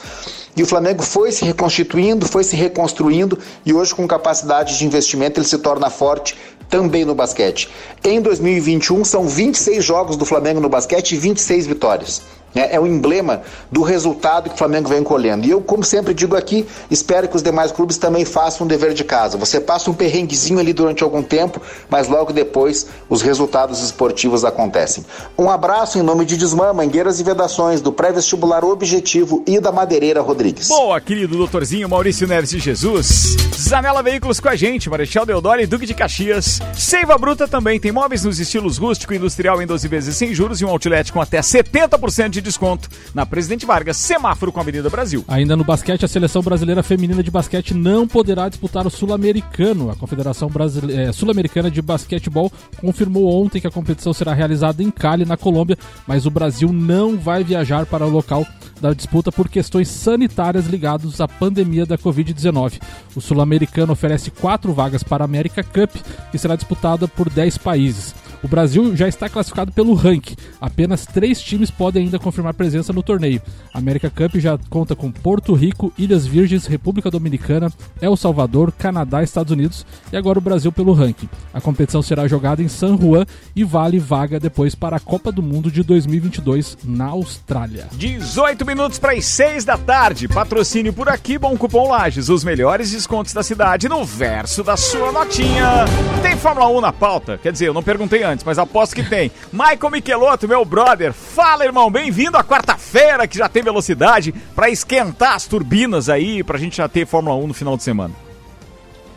e o Flamengo foi se reconstituindo, foi se reconstruindo e hoje com capacidade de investimento ele se torna forte também no basquete. Em 2021 são 26 jogos do Flamengo no basquete e 26 vitórias. É, é o emblema do resultado que o Flamengo vem colhendo. E eu, como sempre digo aqui, espero que os demais clubes também façam um dever de casa. Você passa um perrenguezinho ali durante algum tempo, mas logo depois os resultados esportivos acontecem. Um abraço em nome de Desmã, Mangueiras e Vedações, do pré-vestibular Objetivo e da Madeireira Rodrigues. Boa, querido doutorzinho Maurício Neves de Jesus. Zanela Veículos com a gente, Marechal Deodoro e Duque de Caxias. Seiva Bruta também tem móveis nos estilos rústico e industrial em 12 vezes sem juros e um outlet com até 70% de desconto. Na Presidente Vargas, semáforo com a Avenida Brasil. Ainda no basquete, a seleção brasileira feminina de basquete não poderá disputar o Sul-Americano. A Confederação Brasile- eh, Sul-Americana de Basquetebol confirmou ontem que a competição será realizada em Cali, na Colômbia, mas o Brasil não vai viajar para o local da disputa por questões sanitárias ligadas à pandemia da Covid-19. O Sul-Americano oferece quatro vagas para a América Cup, que será disputada por 10 países. O Brasil já está classificado pelo ranking. Apenas três times podem ainda confirmar presença no torneio. A América Cup já conta com Porto Rico, Ilhas Virgens, República Dominicana, El Salvador, Canadá Estados Unidos e agora o Brasil pelo ranking. A competição será jogada em San Juan e vale vaga depois para a Copa do Mundo de 2022 na Austrália. 18 minutos para as 6 da tarde. Patrocínio por aqui, bom cupom Lages. Os melhores descontos da cidade no verso da sua notinha. Tem Fórmula 1 na pauta? Quer dizer, eu não perguntei antes, mas aposto que tem. Michael Michelotto, meu brother. Fala, irmão. Bem-vindo à quarta-feira, que já tem velocidade, para esquentar as turbinas aí, pra gente já ter Fórmula 1 no final de semana.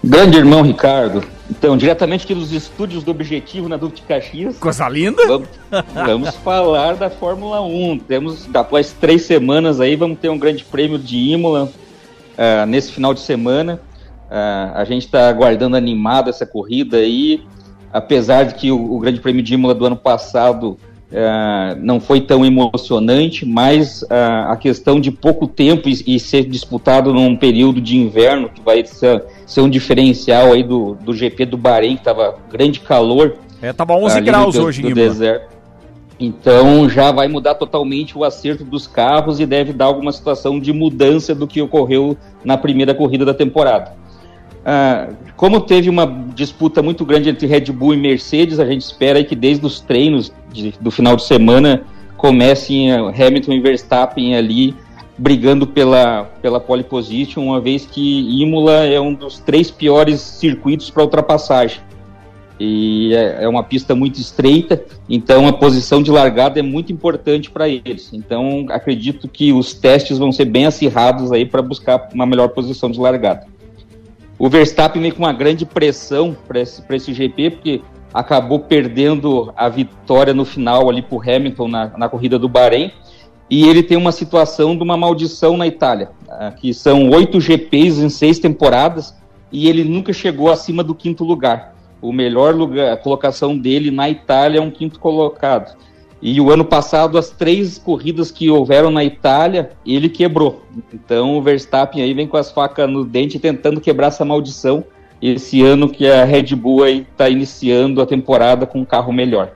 Grande irmão Ricardo. Então, diretamente aqui dos estúdios do Objetivo na Duque de Caxias. Coisa linda! Vamos, vamos falar da Fórmula 1. Temos, após três semanas aí, vamos ter um grande prêmio de Imola ah, nesse final de semana. Ah, a gente está aguardando animado essa corrida aí. Apesar de que o, o Grande Prêmio de Imola do ano passado ah, não foi tão emocionante, mas ah, a questão de pouco tempo e, e ser disputado num período de inverno, que vai ser, ser um diferencial aí do, do GP do Bahrein, que estava grande calor. É, tava 11 ali graus no, hoje no em Imola. deserto. Então já vai mudar totalmente o acerto dos carros e deve dar alguma situação de mudança do que ocorreu na primeira corrida da temporada. Ah, como teve uma disputa muito grande entre Red Bull e Mercedes, a gente espera que desde os treinos de- do final de semana comecem ah, Hamilton e Verstappen ali brigando pela, pela pole position, uma vez que Imola é um dos três piores circuitos para ultrapassagem. E é, é uma pista muito estreita, então a posição de largada é muito importante para eles. Então acredito que os testes vão ser bem acirrados aí para buscar uma melhor posição de largada. O Verstappen vem com uma grande pressão para esse, esse GP, porque acabou perdendo a vitória no final ali para Hamilton na, na corrida do Bahrein. E ele tem uma situação de uma maldição na Itália, ah, que são oito GPs em seis temporadas e ele nunca chegou acima do quinto lugar. O melhor lugar, a colocação dele na Itália é um quinto colocado. E o ano passado, as três corridas que houveram na Itália, ele quebrou. Então o Verstappen aí vem com as facas no dente tentando quebrar essa maldição. Esse ano que a Red Bull aí está iniciando a temporada com um carro melhor.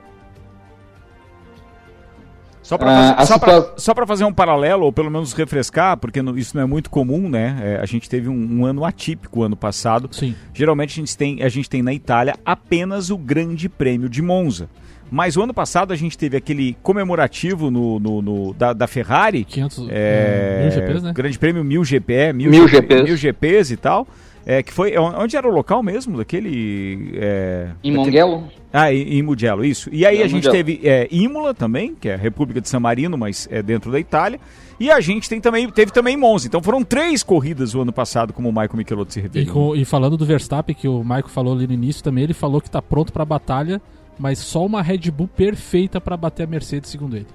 Só para Ah, situa- fazer um paralelo, ou pelo menos refrescar, porque não- isso não é muito comum, né? É, a gente teve um, um ano atípico ano passado. Sim. Geralmente a gente, tem, a gente tem na Itália apenas o Grande Prêmio de Monza. Mas o ano passado a gente teve aquele comemorativo no, no- no- da, da Ferrari. 500, é, mil GPs, né? Grande Prêmio 1000 GP, é, 1000 Mil GP, GPs. 1000 GPs e tal. É, que foi. Onde era o local mesmo? Daquele. É, Em daquele- Mongello? Ah, em, em Mugello, isso. E aí É, a gente Mugello. teve é, Imola também, que é a República de San Marino, mas é dentro da Itália. E a gente tem também, teve também Monza. Então foram três corridas o ano passado, como o Michael Michelotto se E, referiu. com- e falando do Verstappen, que o Michael falou ali no início também, ele falou que tá pronto pra batalha, mas só uma Red Bull perfeita pra bater a Mercedes, segundo ele.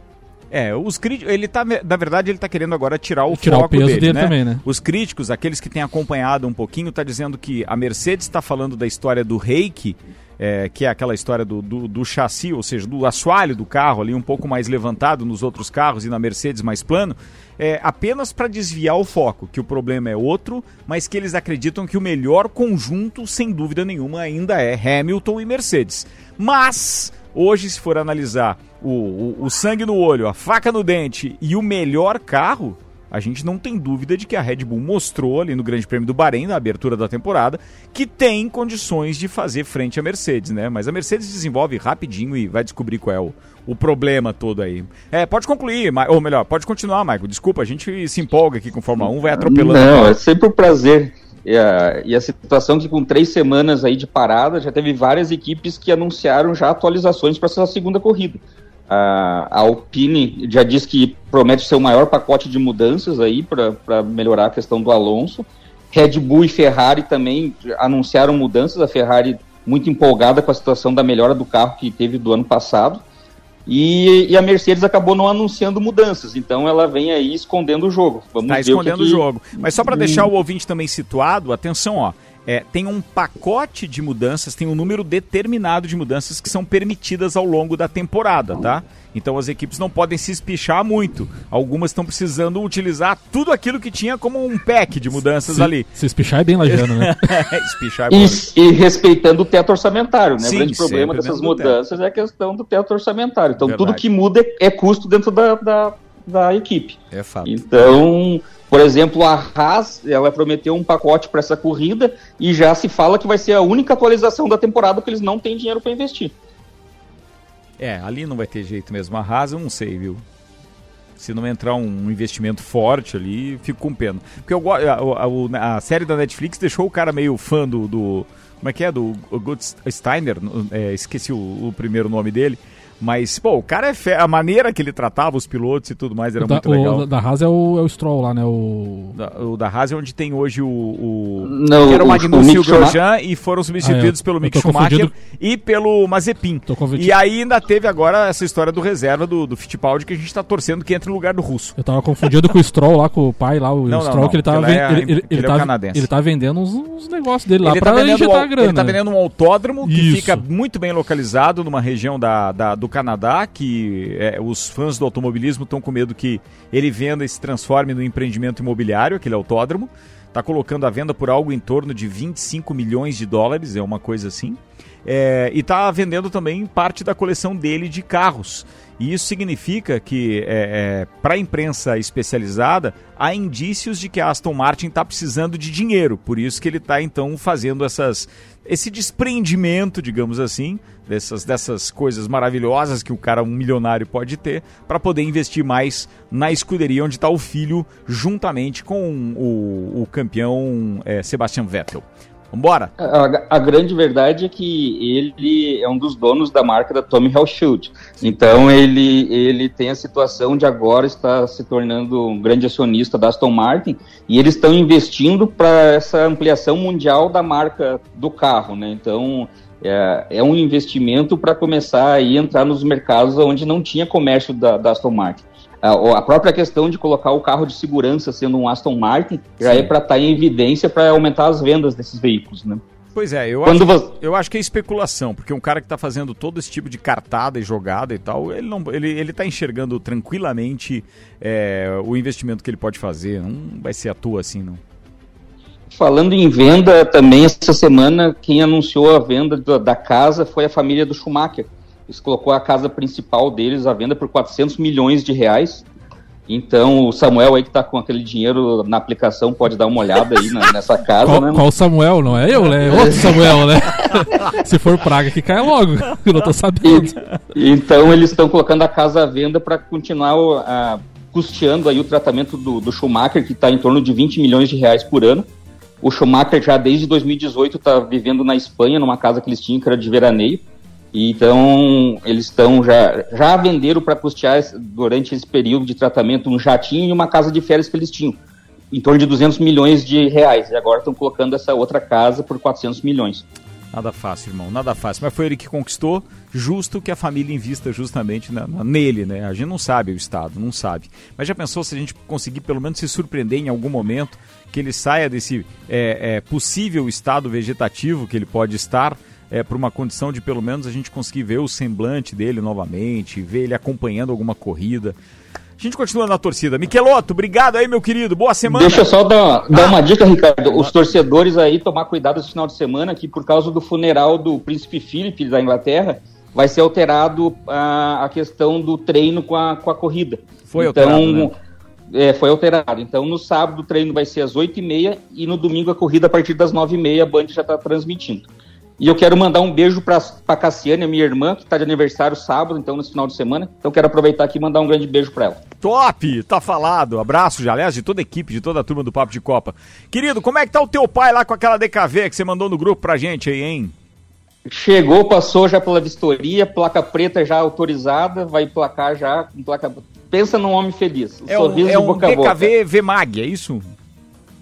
É, os críticos, ele tá, na verdade, ele tá querendo agora tirar o Tirar o foco peso dele, dele né? também, né? Os críticos, aqueles que têm acompanhado um pouquinho, tá dizendo que a Mercedes está falando da história do reiki, é, que é aquela história do, do, do chassi, ou seja, do assoalho do carro ali um pouco mais levantado nos outros carros e na Mercedes mais plano, é, apenas para desviar o foco, que o problema é outro, mas que eles acreditam que o melhor conjunto, sem dúvida nenhuma, ainda é Hamilton e Mercedes. Mas hoje, se for analisar o, o, o sangue no olho, a faca no dente e o melhor carro, a gente não tem dúvida de que a Red Bull mostrou ali no Grande Prêmio do Bahrein, na abertura da temporada, que tem condições de fazer frente à Mercedes, né? Mas a Mercedes desenvolve rapidinho e vai descobrir qual é o, o problema todo aí. É, pode concluir, ou melhor, pode continuar, Michael. Desculpa, a gente se empolga aqui com Fórmula 1, vai atropelando. Não, é sempre um prazer. E a, e a situação que com três semanas aí de parada, já teve várias equipes que anunciaram já atualizações para essa segunda corrida. A, a Alpine já diz que promete ser o maior pacote de mudanças aí para melhorar a questão do Alonso. Red Bull e Ferrari também anunciaram mudanças. A Ferrari muito empolgada com a situação da melhora do carro que teve do ano passado. E, e a Mercedes acabou não anunciando mudanças, então ela vem aí escondendo o jogo. Vamos Tá escondendo o, que o que- jogo. Mas só para deixar o ouvinte também situado, atenção, ó. É, tem um pacote de mudanças, tem um número determinado de mudanças que são permitidas ao longo da temporada, tá? Então as equipes não podem se espichar muito. Algumas estão precisando utilizar tudo aquilo que tinha como um pack de mudanças Se, ali. se espichar é bem lajano, né? Espichar é bom. E, e respeitando o teto orçamentário, né? Sim, o grande problema dessas mudanças é a questão do teto orçamentário. Então, Verdade. tudo que muda é, é custo dentro da, da, da equipe. É fato. Então, por exemplo, a Haas, ela prometeu um pacote para essa corrida e já se fala que vai ser a única atualização da temporada porque eles não têm dinheiro para investir. É, ali não vai ter jeito mesmo. A Haas eu não sei, viu? Se não entrar um investimento forte ali, fico com pena. Porque eu, a, a- a série da Netflix deixou o cara meio fã do. do- como é que é? Do Gut Steiner. é, esqueci o, o primeiro nome dele. Mas, pô, o cara é fe... A maneira que ele tratava os pilotos e tudo mais era o da, muito legal. o da Haas é o, é o Stroll lá, né? O... Da- O da Haas é onde tem hoje o. o... Não, que era o o- Magnussen e o Grosjean e foram substituídos Ah, é. pelo Mick Schumacher confundido- e pelo Mazepin. Tô confundido. E aí ainda teve agora essa história do reserva do, do Fittipaldi que a gente tá torcendo que entre no lugar do russo. Eu tava confundindo com o Stroll lá, com o pai lá, o Não, não, Stroll, não, que ele tava, é- ele, tá, canadense. ele tá vendendo uns, uns negócios dele lá ele, pra tá vendendo, injetar um- grana. ele tá vendendo um autódromo que Isso. fica muito bem localizado numa região da, da- do Canadá, que é, os fãs do automobilismo estão com medo que ele venda e se transforme no empreendimento imobiliário, aquele autódromo. Está colocando a venda por algo em torno de 25 milhões de dólares, é uma coisa assim. É, e está vendendo também parte da coleção dele de carros. E isso significa que, é, para a imprensa especializada, há indícios de que a Aston Martin está precisando de dinheiro. Por isso que ele está, então, fazendo essas, esse desprendimento, digamos assim, dessas, dessas coisas maravilhosas que o cara, um milionário, pode ter, para poder investir mais na escuderia onde está o filho, juntamente com o, o campeão é, Sebastian Vettel. Vambora! A, a grande verdade é que ele é um dos donos da marca da Tommy Hilfiger. Então ele, ele tem a situação de agora estar se tornando um grande acionista da Aston Martin e eles estão investindo para essa ampliação mundial da marca do carro, né? Então é, é um investimento para começar a entrar nos mercados onde não tinha comércio da, da Aston Martin. A, a própria questão de colocar o carro de segurança sendo um Aston Martin já Sim. é para estar em evidência para aumentar as vendas desses veículos, né? Pois é, eu, Quando acho, vo- eu acho que é especulação, porque um cara que está fazendo todo esse tipo de cartada e jogada e tal, ele não, ele, ele tá enxergando tranquilamente é, o investimento que ele pode fazer. Não vai ser à toa assim, não. Falando em venda, também essa semana quem anunciou a venda da, da casa foi a família do Schumacher. Eles colocou a casa principal deles à venda por 400 milhões de reais. Então o Samuel aí que tá com aquele dinheiro na aplicação pode dar uma olhada aí na- nessa casa, Qual, né? qual Samuel? Não é eu, né? É outro Samuel, né? Se for praga que cai logo. Eu não tô sabendo. Então eles estão colocando a casa à venda para continuar a- custeando aí o tratamento do, do Schumacher, que está em torno de 20 milhões de reais por ano. O Schumacher já desde 2018 está vivendo na Espanha, numa casa que eles tinham, que era de veraneio. Então eles estão já, já venderam para custear durante esse período de tratamento um jatinho e uma casa de férias que eles tinham, em torno de 200 milhões de reais. E agora estão colocando essa outra casa por 400 milhões. Nada fácil, irmão, nada fácil. Mas foi ele que conquistou, justo que a família invista justamente na- na- nele, né? A gente não sabe o Estado, não sabe. Mas já pensou se a gente conseguir pelo menos se surpreender em algum momento que ele saia desse é, é, possível estado vegetativo que ele pode estar é, para uma condição de pelo menos a gente conseguir ver o semblante dele novamente, ver ele acompanhando alguma corrida. A gente continua na torcida. Miqueloto, obrigado aí, meu querido. Boa semana. Deixa eu só dar, dar uma dica, Ricardo. Os torcedores aí tomar cuidado esse final de semana, que por causa do funeral do príncipe Philip da Inglaterra, vai ser alterado a, a questão do treino com a, com a corrida. Foi então, alterado, né? é, foi alterado. Então, no sábado o treino vai ser às 8h30 e no domingo a corrida a partir das 9h30 a Band já está transmitindo. E eu quero mandar um beijo para a Cassiane, a minha irmã, que está de aniversário sábado, então, nesse final de semana. Então, quero aproveitar aqui e mandar um grande beijo para ela. Top! Tá falado. Abraço, já, aliás, de toda a equipe, de toda a turma do Papo de Copa. Querido, como é que tá o teu pai lá com aquela DKV que você mandou no grupo pra gente aí, hein? Chegou, passou já pela vistoria, placa preta já autorizada, vai placar já com placa. Pensa num homem feliz. É um, é um boca a boca. DKV VMAG, é isso?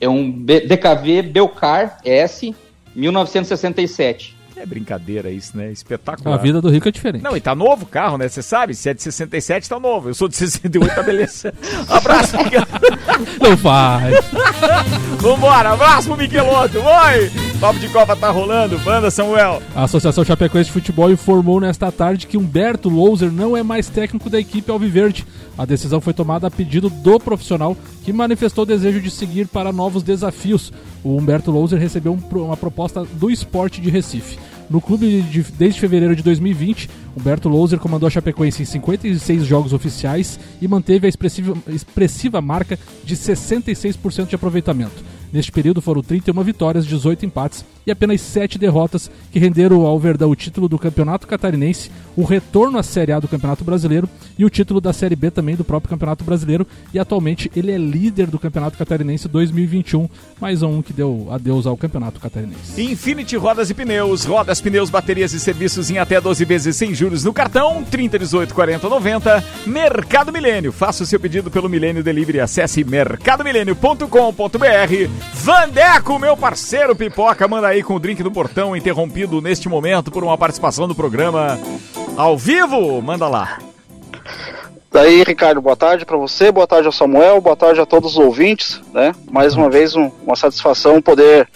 É um B- DKV Belcar S 1967. É brincadeira isso, né? Espetacular. A vida do rico é diferente. Não, e tá novo o carro, né? Você sabe? Se é de 67, tá novo. Eu sou de 68, tá beleza. Abraço, Miguel. Não faz. Vambora, abraço pro Migueloto. Oi! Papo de Copa tá rolando. Manda, Samuel. A Associação Chapecoense de Futebol informou nesta tarde que Humberto Louser não é mais técnico da equipe Alviverde. A decisão foi tomada a pedido do profissional, que manifestou desejo de seguir para novos desafios. O Humberto Louser recebeu um uma proposta do esporte de Recife. No clube de- desde fevereiro de 2020, Humberto Louser comandou a Chapecoense em 56 jogos oficiais e manteve a expressiva, expressiva marca de 66% de aproveitamento. Neste período foram 31 vitórias, 18 empates e apenas 7 derrotas que renderam ao Verdão o título do Campeonato Catarinense, o retorno à Série A do Campeonato Brasileiro e o título da Série B também do próprio Campeonato Brasileiro. E atualmente ele é líder do Campeonato Catarinense 2021, mais um que deu adeus ao Campeonato Catarinense. Infinity Rodas e Pneus. Rodas, pneus, baterias e serviços em até 12 vezes sem juros no cartão. 30, 18, 40, 90. Mercado Milênio. Faça o seu pedido pelo Milênio Delivery. Acesse mercadomilênio.com.br. Vandeco, meu parceiro Pipoca, manda aí com o drink do portão interrompido neste momento por uma participação do programa ao vivo. Manda lá. Daí, Ricardo, boa tarde para você, boa tarde ao Samuel, boa tarde a todos os ouvintes, né? Mais uma vez, um- uma satisfação poder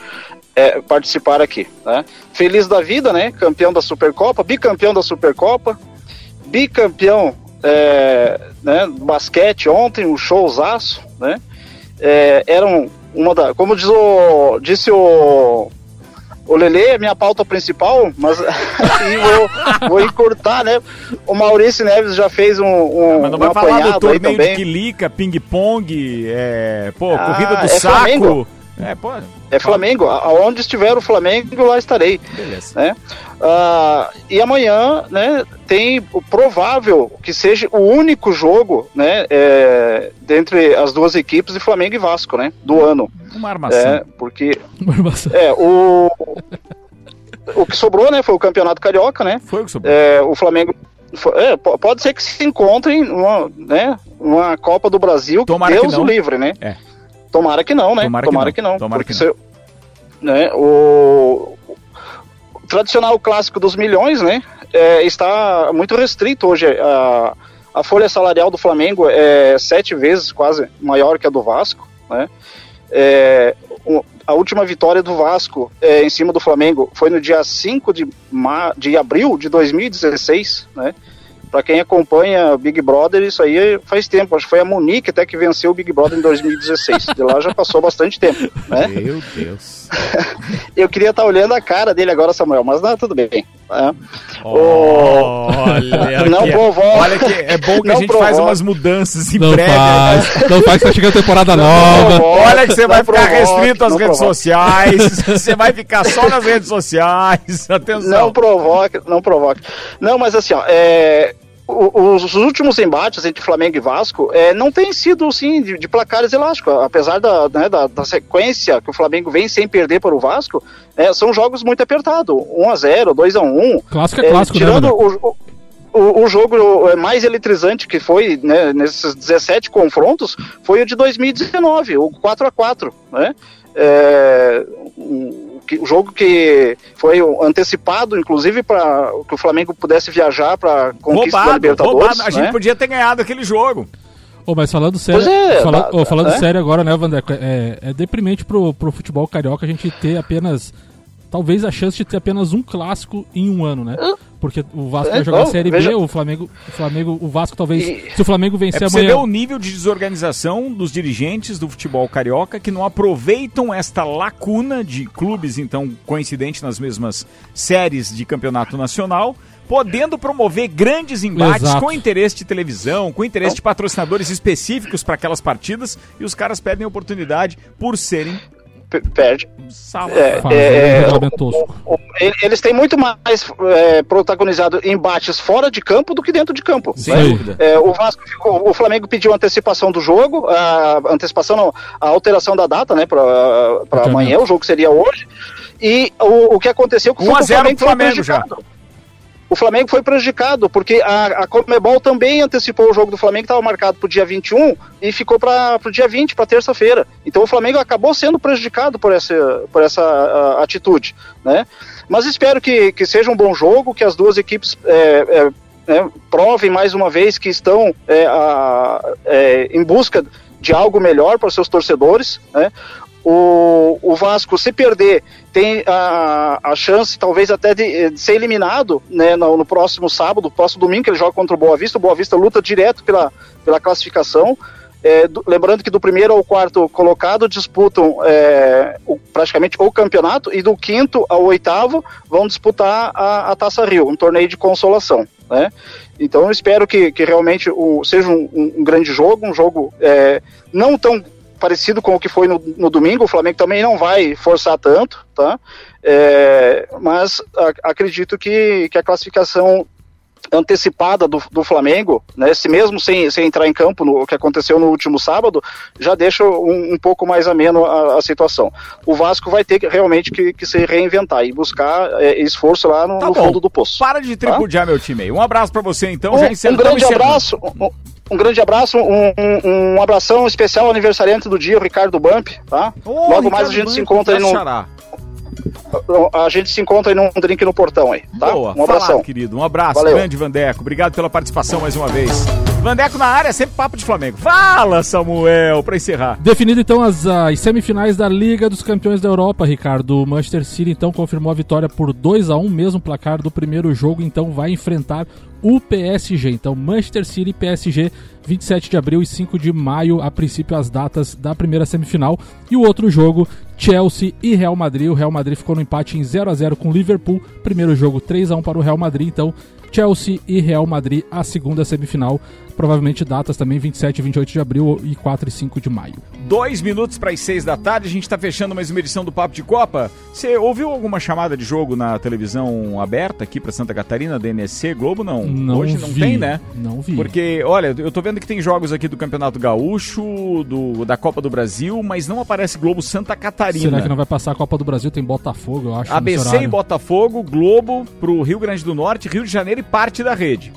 é, participar aqui, né? Feliz da vida, né? Campeão da Supercopa, bicampeão da Supercopa, bicampeão é, né, basquete ontem, um showzaço, né? É, era um- uma da, como diz o, disse o o Lele é minha pauta principal, mas e vou, vou encurtar, né? O Maurício Neves já fez um, um, Mas não um vai falar do torneio de também. quilica, ping-pong, é, pô, Ah, corrida do é saco. Flamengo. É, pô. É Flamengo, aonde estiver o Flamengo, lá estarei. Beleza. Né? Ah, e amanhã, né, tem o provável que seja o único jogo, né, é, dentre as duas equipes de Flamengo e Vasco, né, do ano. Uma armação. É, porque Uma armação. é o o que sobrou, né, foi o Campeonato Carioca, né? Foi o que sobrou. É, o Flamengo é, po- pode ser que se encontrem numa, né, uma Copa do Brasil, que Tomara que Deus não. o livre, né? É. Tomara que não, né? Tomara que não. Tomara porque que não. se- né, o tradicional clássico dos milhões, né? é, está muito restrito hoje. A, a folha salarial do Flamengo é sete vezes quase maior que a do Vasco, né? É, a última vitória do Vasco é, em cima do Flamengo foi no dia 5 de, ma de abril de 2016, né? Pra quem acompanha Big Brother, isso aí faz tempo. Acho que foi a Monique até que venceu o Big Brother em 2016. De lá já passou bastante tempo, né? Meu Deus. Eu queria estar olhando a cara dele agora, Samuel, mas não, tudo bem. né? Olha, não que- provoca. Olha que é bom que a Não gente faz provoca. umas mudanças em Não breve. faz. Não faz que tá chegando a temporada nova. Olha que você vai Não ficar restrito às não redes sociais. Você vai ficar só nas redes sociais. Atenção. Não provoca, não provoca. Não, mas assim, ó, é, o- os, os últimos embates entre Flamengo e Vasco é, não tem sido assim de, de placares elásticos, apesar da, né, da, da sequência que o Flamengo vem sem perder para o Vasco, é, são jogos muito apertados, 1 a 0, 2 a 1. Clássico é clássico, né, tirando Vander? o, o, o jogo é, mais eletrizante que foi né, nesses 17 confrontos foi o de 2019, o 4 a 4 né? É, um, o jogo que foi antecipado, inclusive, para que o Flamengo pudesse viajar para conquista da Roubado, Libertadores. roubado. A gente né? podia ter ganhado aquele jogo. Ô, mas falando sério, é, fala- tá- ô, falando é. sério agora, né, Vandeco? É, é deprimente pro, pro futebol carioca a gente ter apenas. Talvez a chance de ter apenas um clássico em um ano, né? Porque o Vasco É, vai jogar a Série B, veja- o Flamengo, o Flamengo, o Vasco talvez, se o Flamengo É vencer você amanhã... ver o nível de desorganização dos dirigentes do futebol carioca que não aproveitam esta lacuna de clubes, então, coincidente nas mesmas séries de campeonato nacional, podendo promover grandes embates Exato. com interesse de televisão, com interesse de patrocinadores específicos para aquelas partidas, e os caras perdem a oportunidade por serem. Perde. Sala. É, é, tosco. Ele- Eles têm muito mais é, protagonizado embates fora de campo do que dentro de campo. Sem né? dúvida. É, o Vasco ficou- o Flamengo pediu antecipação do jogo, a antecipação não, a alteração da data, né, para amanhã, o jogo seria hoje. E o, o que aconteceu foi 1 a que o 0 Flamengo Flamengo já. O Flamengo foi prejudicado, porque a, a Comebol também antecipou o jogo do Flamengo, que estava marcado para o dia 21, e ficou para o dia 20, para terça-feira. Então o Flamengo acabou sendo prejudicado por essa, por essa ah, atitude. Né? Mas espero que, que seja um bom jogo, que as duas equipes é, é, né, provem mais uma vez que estão é, a- é, em busca de algo melhor para seus torcedores. Né? O, o Vasco, se perder, tem a, a chance, talvez até de, de ser eliminado né, no, no próximo sábado, próximo domingo, que ele joga contra o Boa Vista. O Boa Vista luta direto pela, pela classificação. É, do- lembrando que do primeiro ao quarto colocado disputam é, o- praticamente o campeonato e do quinto ao oitavo vão disputar a, a Taça Rio, um torneio de consolação. Né? Então eu espero que, que realmente o, seja um, um- um grande jogo, um jogo é, não tão parecido com o que foi no, no domingo. O Flamengo também não vai forçar tanto, tá? É, mas a- acredito que, que a classificação antecipada do, do Flamengo, né, se mesmo sem, sem entrar em campo no o que aconteceu no último sábado, já deixa um, um pouco mais ameno a, a situação. O Vasco vai ter que, realmente que, que se reinventar e buscar é, esforço lá no, Tá no fundo do poço. Para de tripudiar meu time aí. Um abraço pra você então, Um, já um grande abraço, um, um grande abraço, um, um, um abração especial ao aniversariante do dia, o Ricardo Bump, tá? Ô, Logo mais Ricardo a gente Bump, se encontra aí no, xará. a gente se encontra aí num drink no portão aí, tá? Boa, um abração. falado, querido. Um abraço Valeu. grande, Vandeco. Obrigado pela participação mais uma vez. Vandeco na área, sempre papo de Flamengo. Fala, Samuel, pra encerrar. Definido então as, as semifinais da Liga dos Campeões da Europa, Ricardo. O Manchester City então confirmou a vitória por 2 a 1 mesmo placar do primeiro jogo, então vai enfrentar o PSG. Então Manchester City e PSG, 27 de abril e 5 de maio, a princípio as datas da primeira semifinal. E o outro jogo, Chelsea e Real Madrid. O Real Madrid ficou no empate em 0 a 0 com o Liverpool. Primeiro jogo 3 a 1 para o Real Madrid, então Chelsea e Real Madrid a segunda semifinal. Provavelmente datas também 27 e 28 de abril e 4 e 5 de maio. Dois minutos para as seis da tarde, a gente tá fechando mais uma edição do Papo de Copa. Você ouviu alguma chamada de jogo na televisão aberta aqui para Santa Catarina, DNSC, Globo? Não. Não Hoje não vi, tem, né? Não vi. Porque, olha, eu tô vendo que tem jogos aqui do Campeonato Gaúcho, do, da Copa do Brasil, mas não aparece Globo Santa Catarina. Será que não vai passar a Copa do Brasil? Tem Botafogo, eu acho. ABC e. Botafogo, Globo pro Rio Grande do Norte, Rio de Janeiro e parte da rede.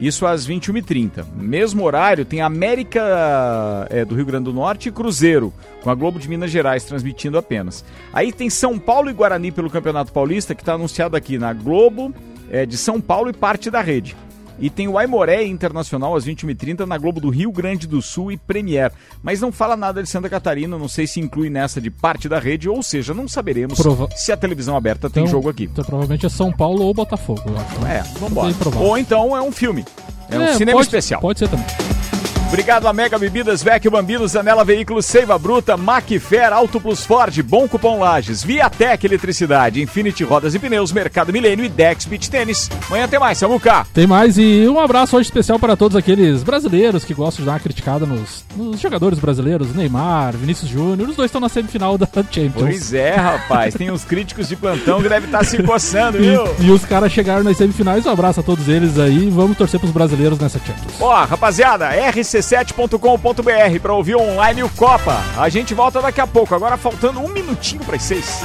Isso às 21h30. Mesmo horário tem América é, do Rio Grande do Norte e Cruzeiro, com a Globo de Minas Gerais transmitindo apenas. Aí tem São Paulo e Guarani pelo Campeonato Paulista, que está anunciado aqui na Globo é, de São Paulo e parte da rede. E tem o Aimoré Internacional às 21h30 na Globo do Rio Grande do Sul e Premier. Mas não fala nada de Santa Catarina, não sei se inclui nessa de parte da rede, ou seja, não saberemos Prova- se a televisão aberta tem Então- jogo aqui. Então provavelmente é São Paulo ou Botafogo, eu acho. É, vambora. Ou então é um filme. É um É, cinema pode- especial. Pode ser também. Obrigado a Mega Bebidas, Vecchio Bambino, Zanela Veículos, Seiva Bruta, Macfer, Auto Plus Ford, Bom Cupom Lages, Viatec Eletricidade, Infinity Rodas e Pneus, Mercado Milênio e Dex Beach Tênis. Amanhã tem mais, Samuca. Tem mais e um abraço hoje especial para todos aqueles brasileiros que gostam de dar uma criticada nos, nos jogadores brasileiros, Neymar, Vinícius Júnior, os dois estão na semifinal da Champions. Pois é, rapaz, tem uns críticos de plantão que devem estar se coçando, viu? E, e os caras chegaram nas semifinais, um abraço a todos eles aí, vamos torcer pros brasileiros nessa Champions. Ó, rapaziada, rc7.com.br pra ouvir online o Copa. A gente volta daqui a pouco, agora faltando um minutinho para as seis.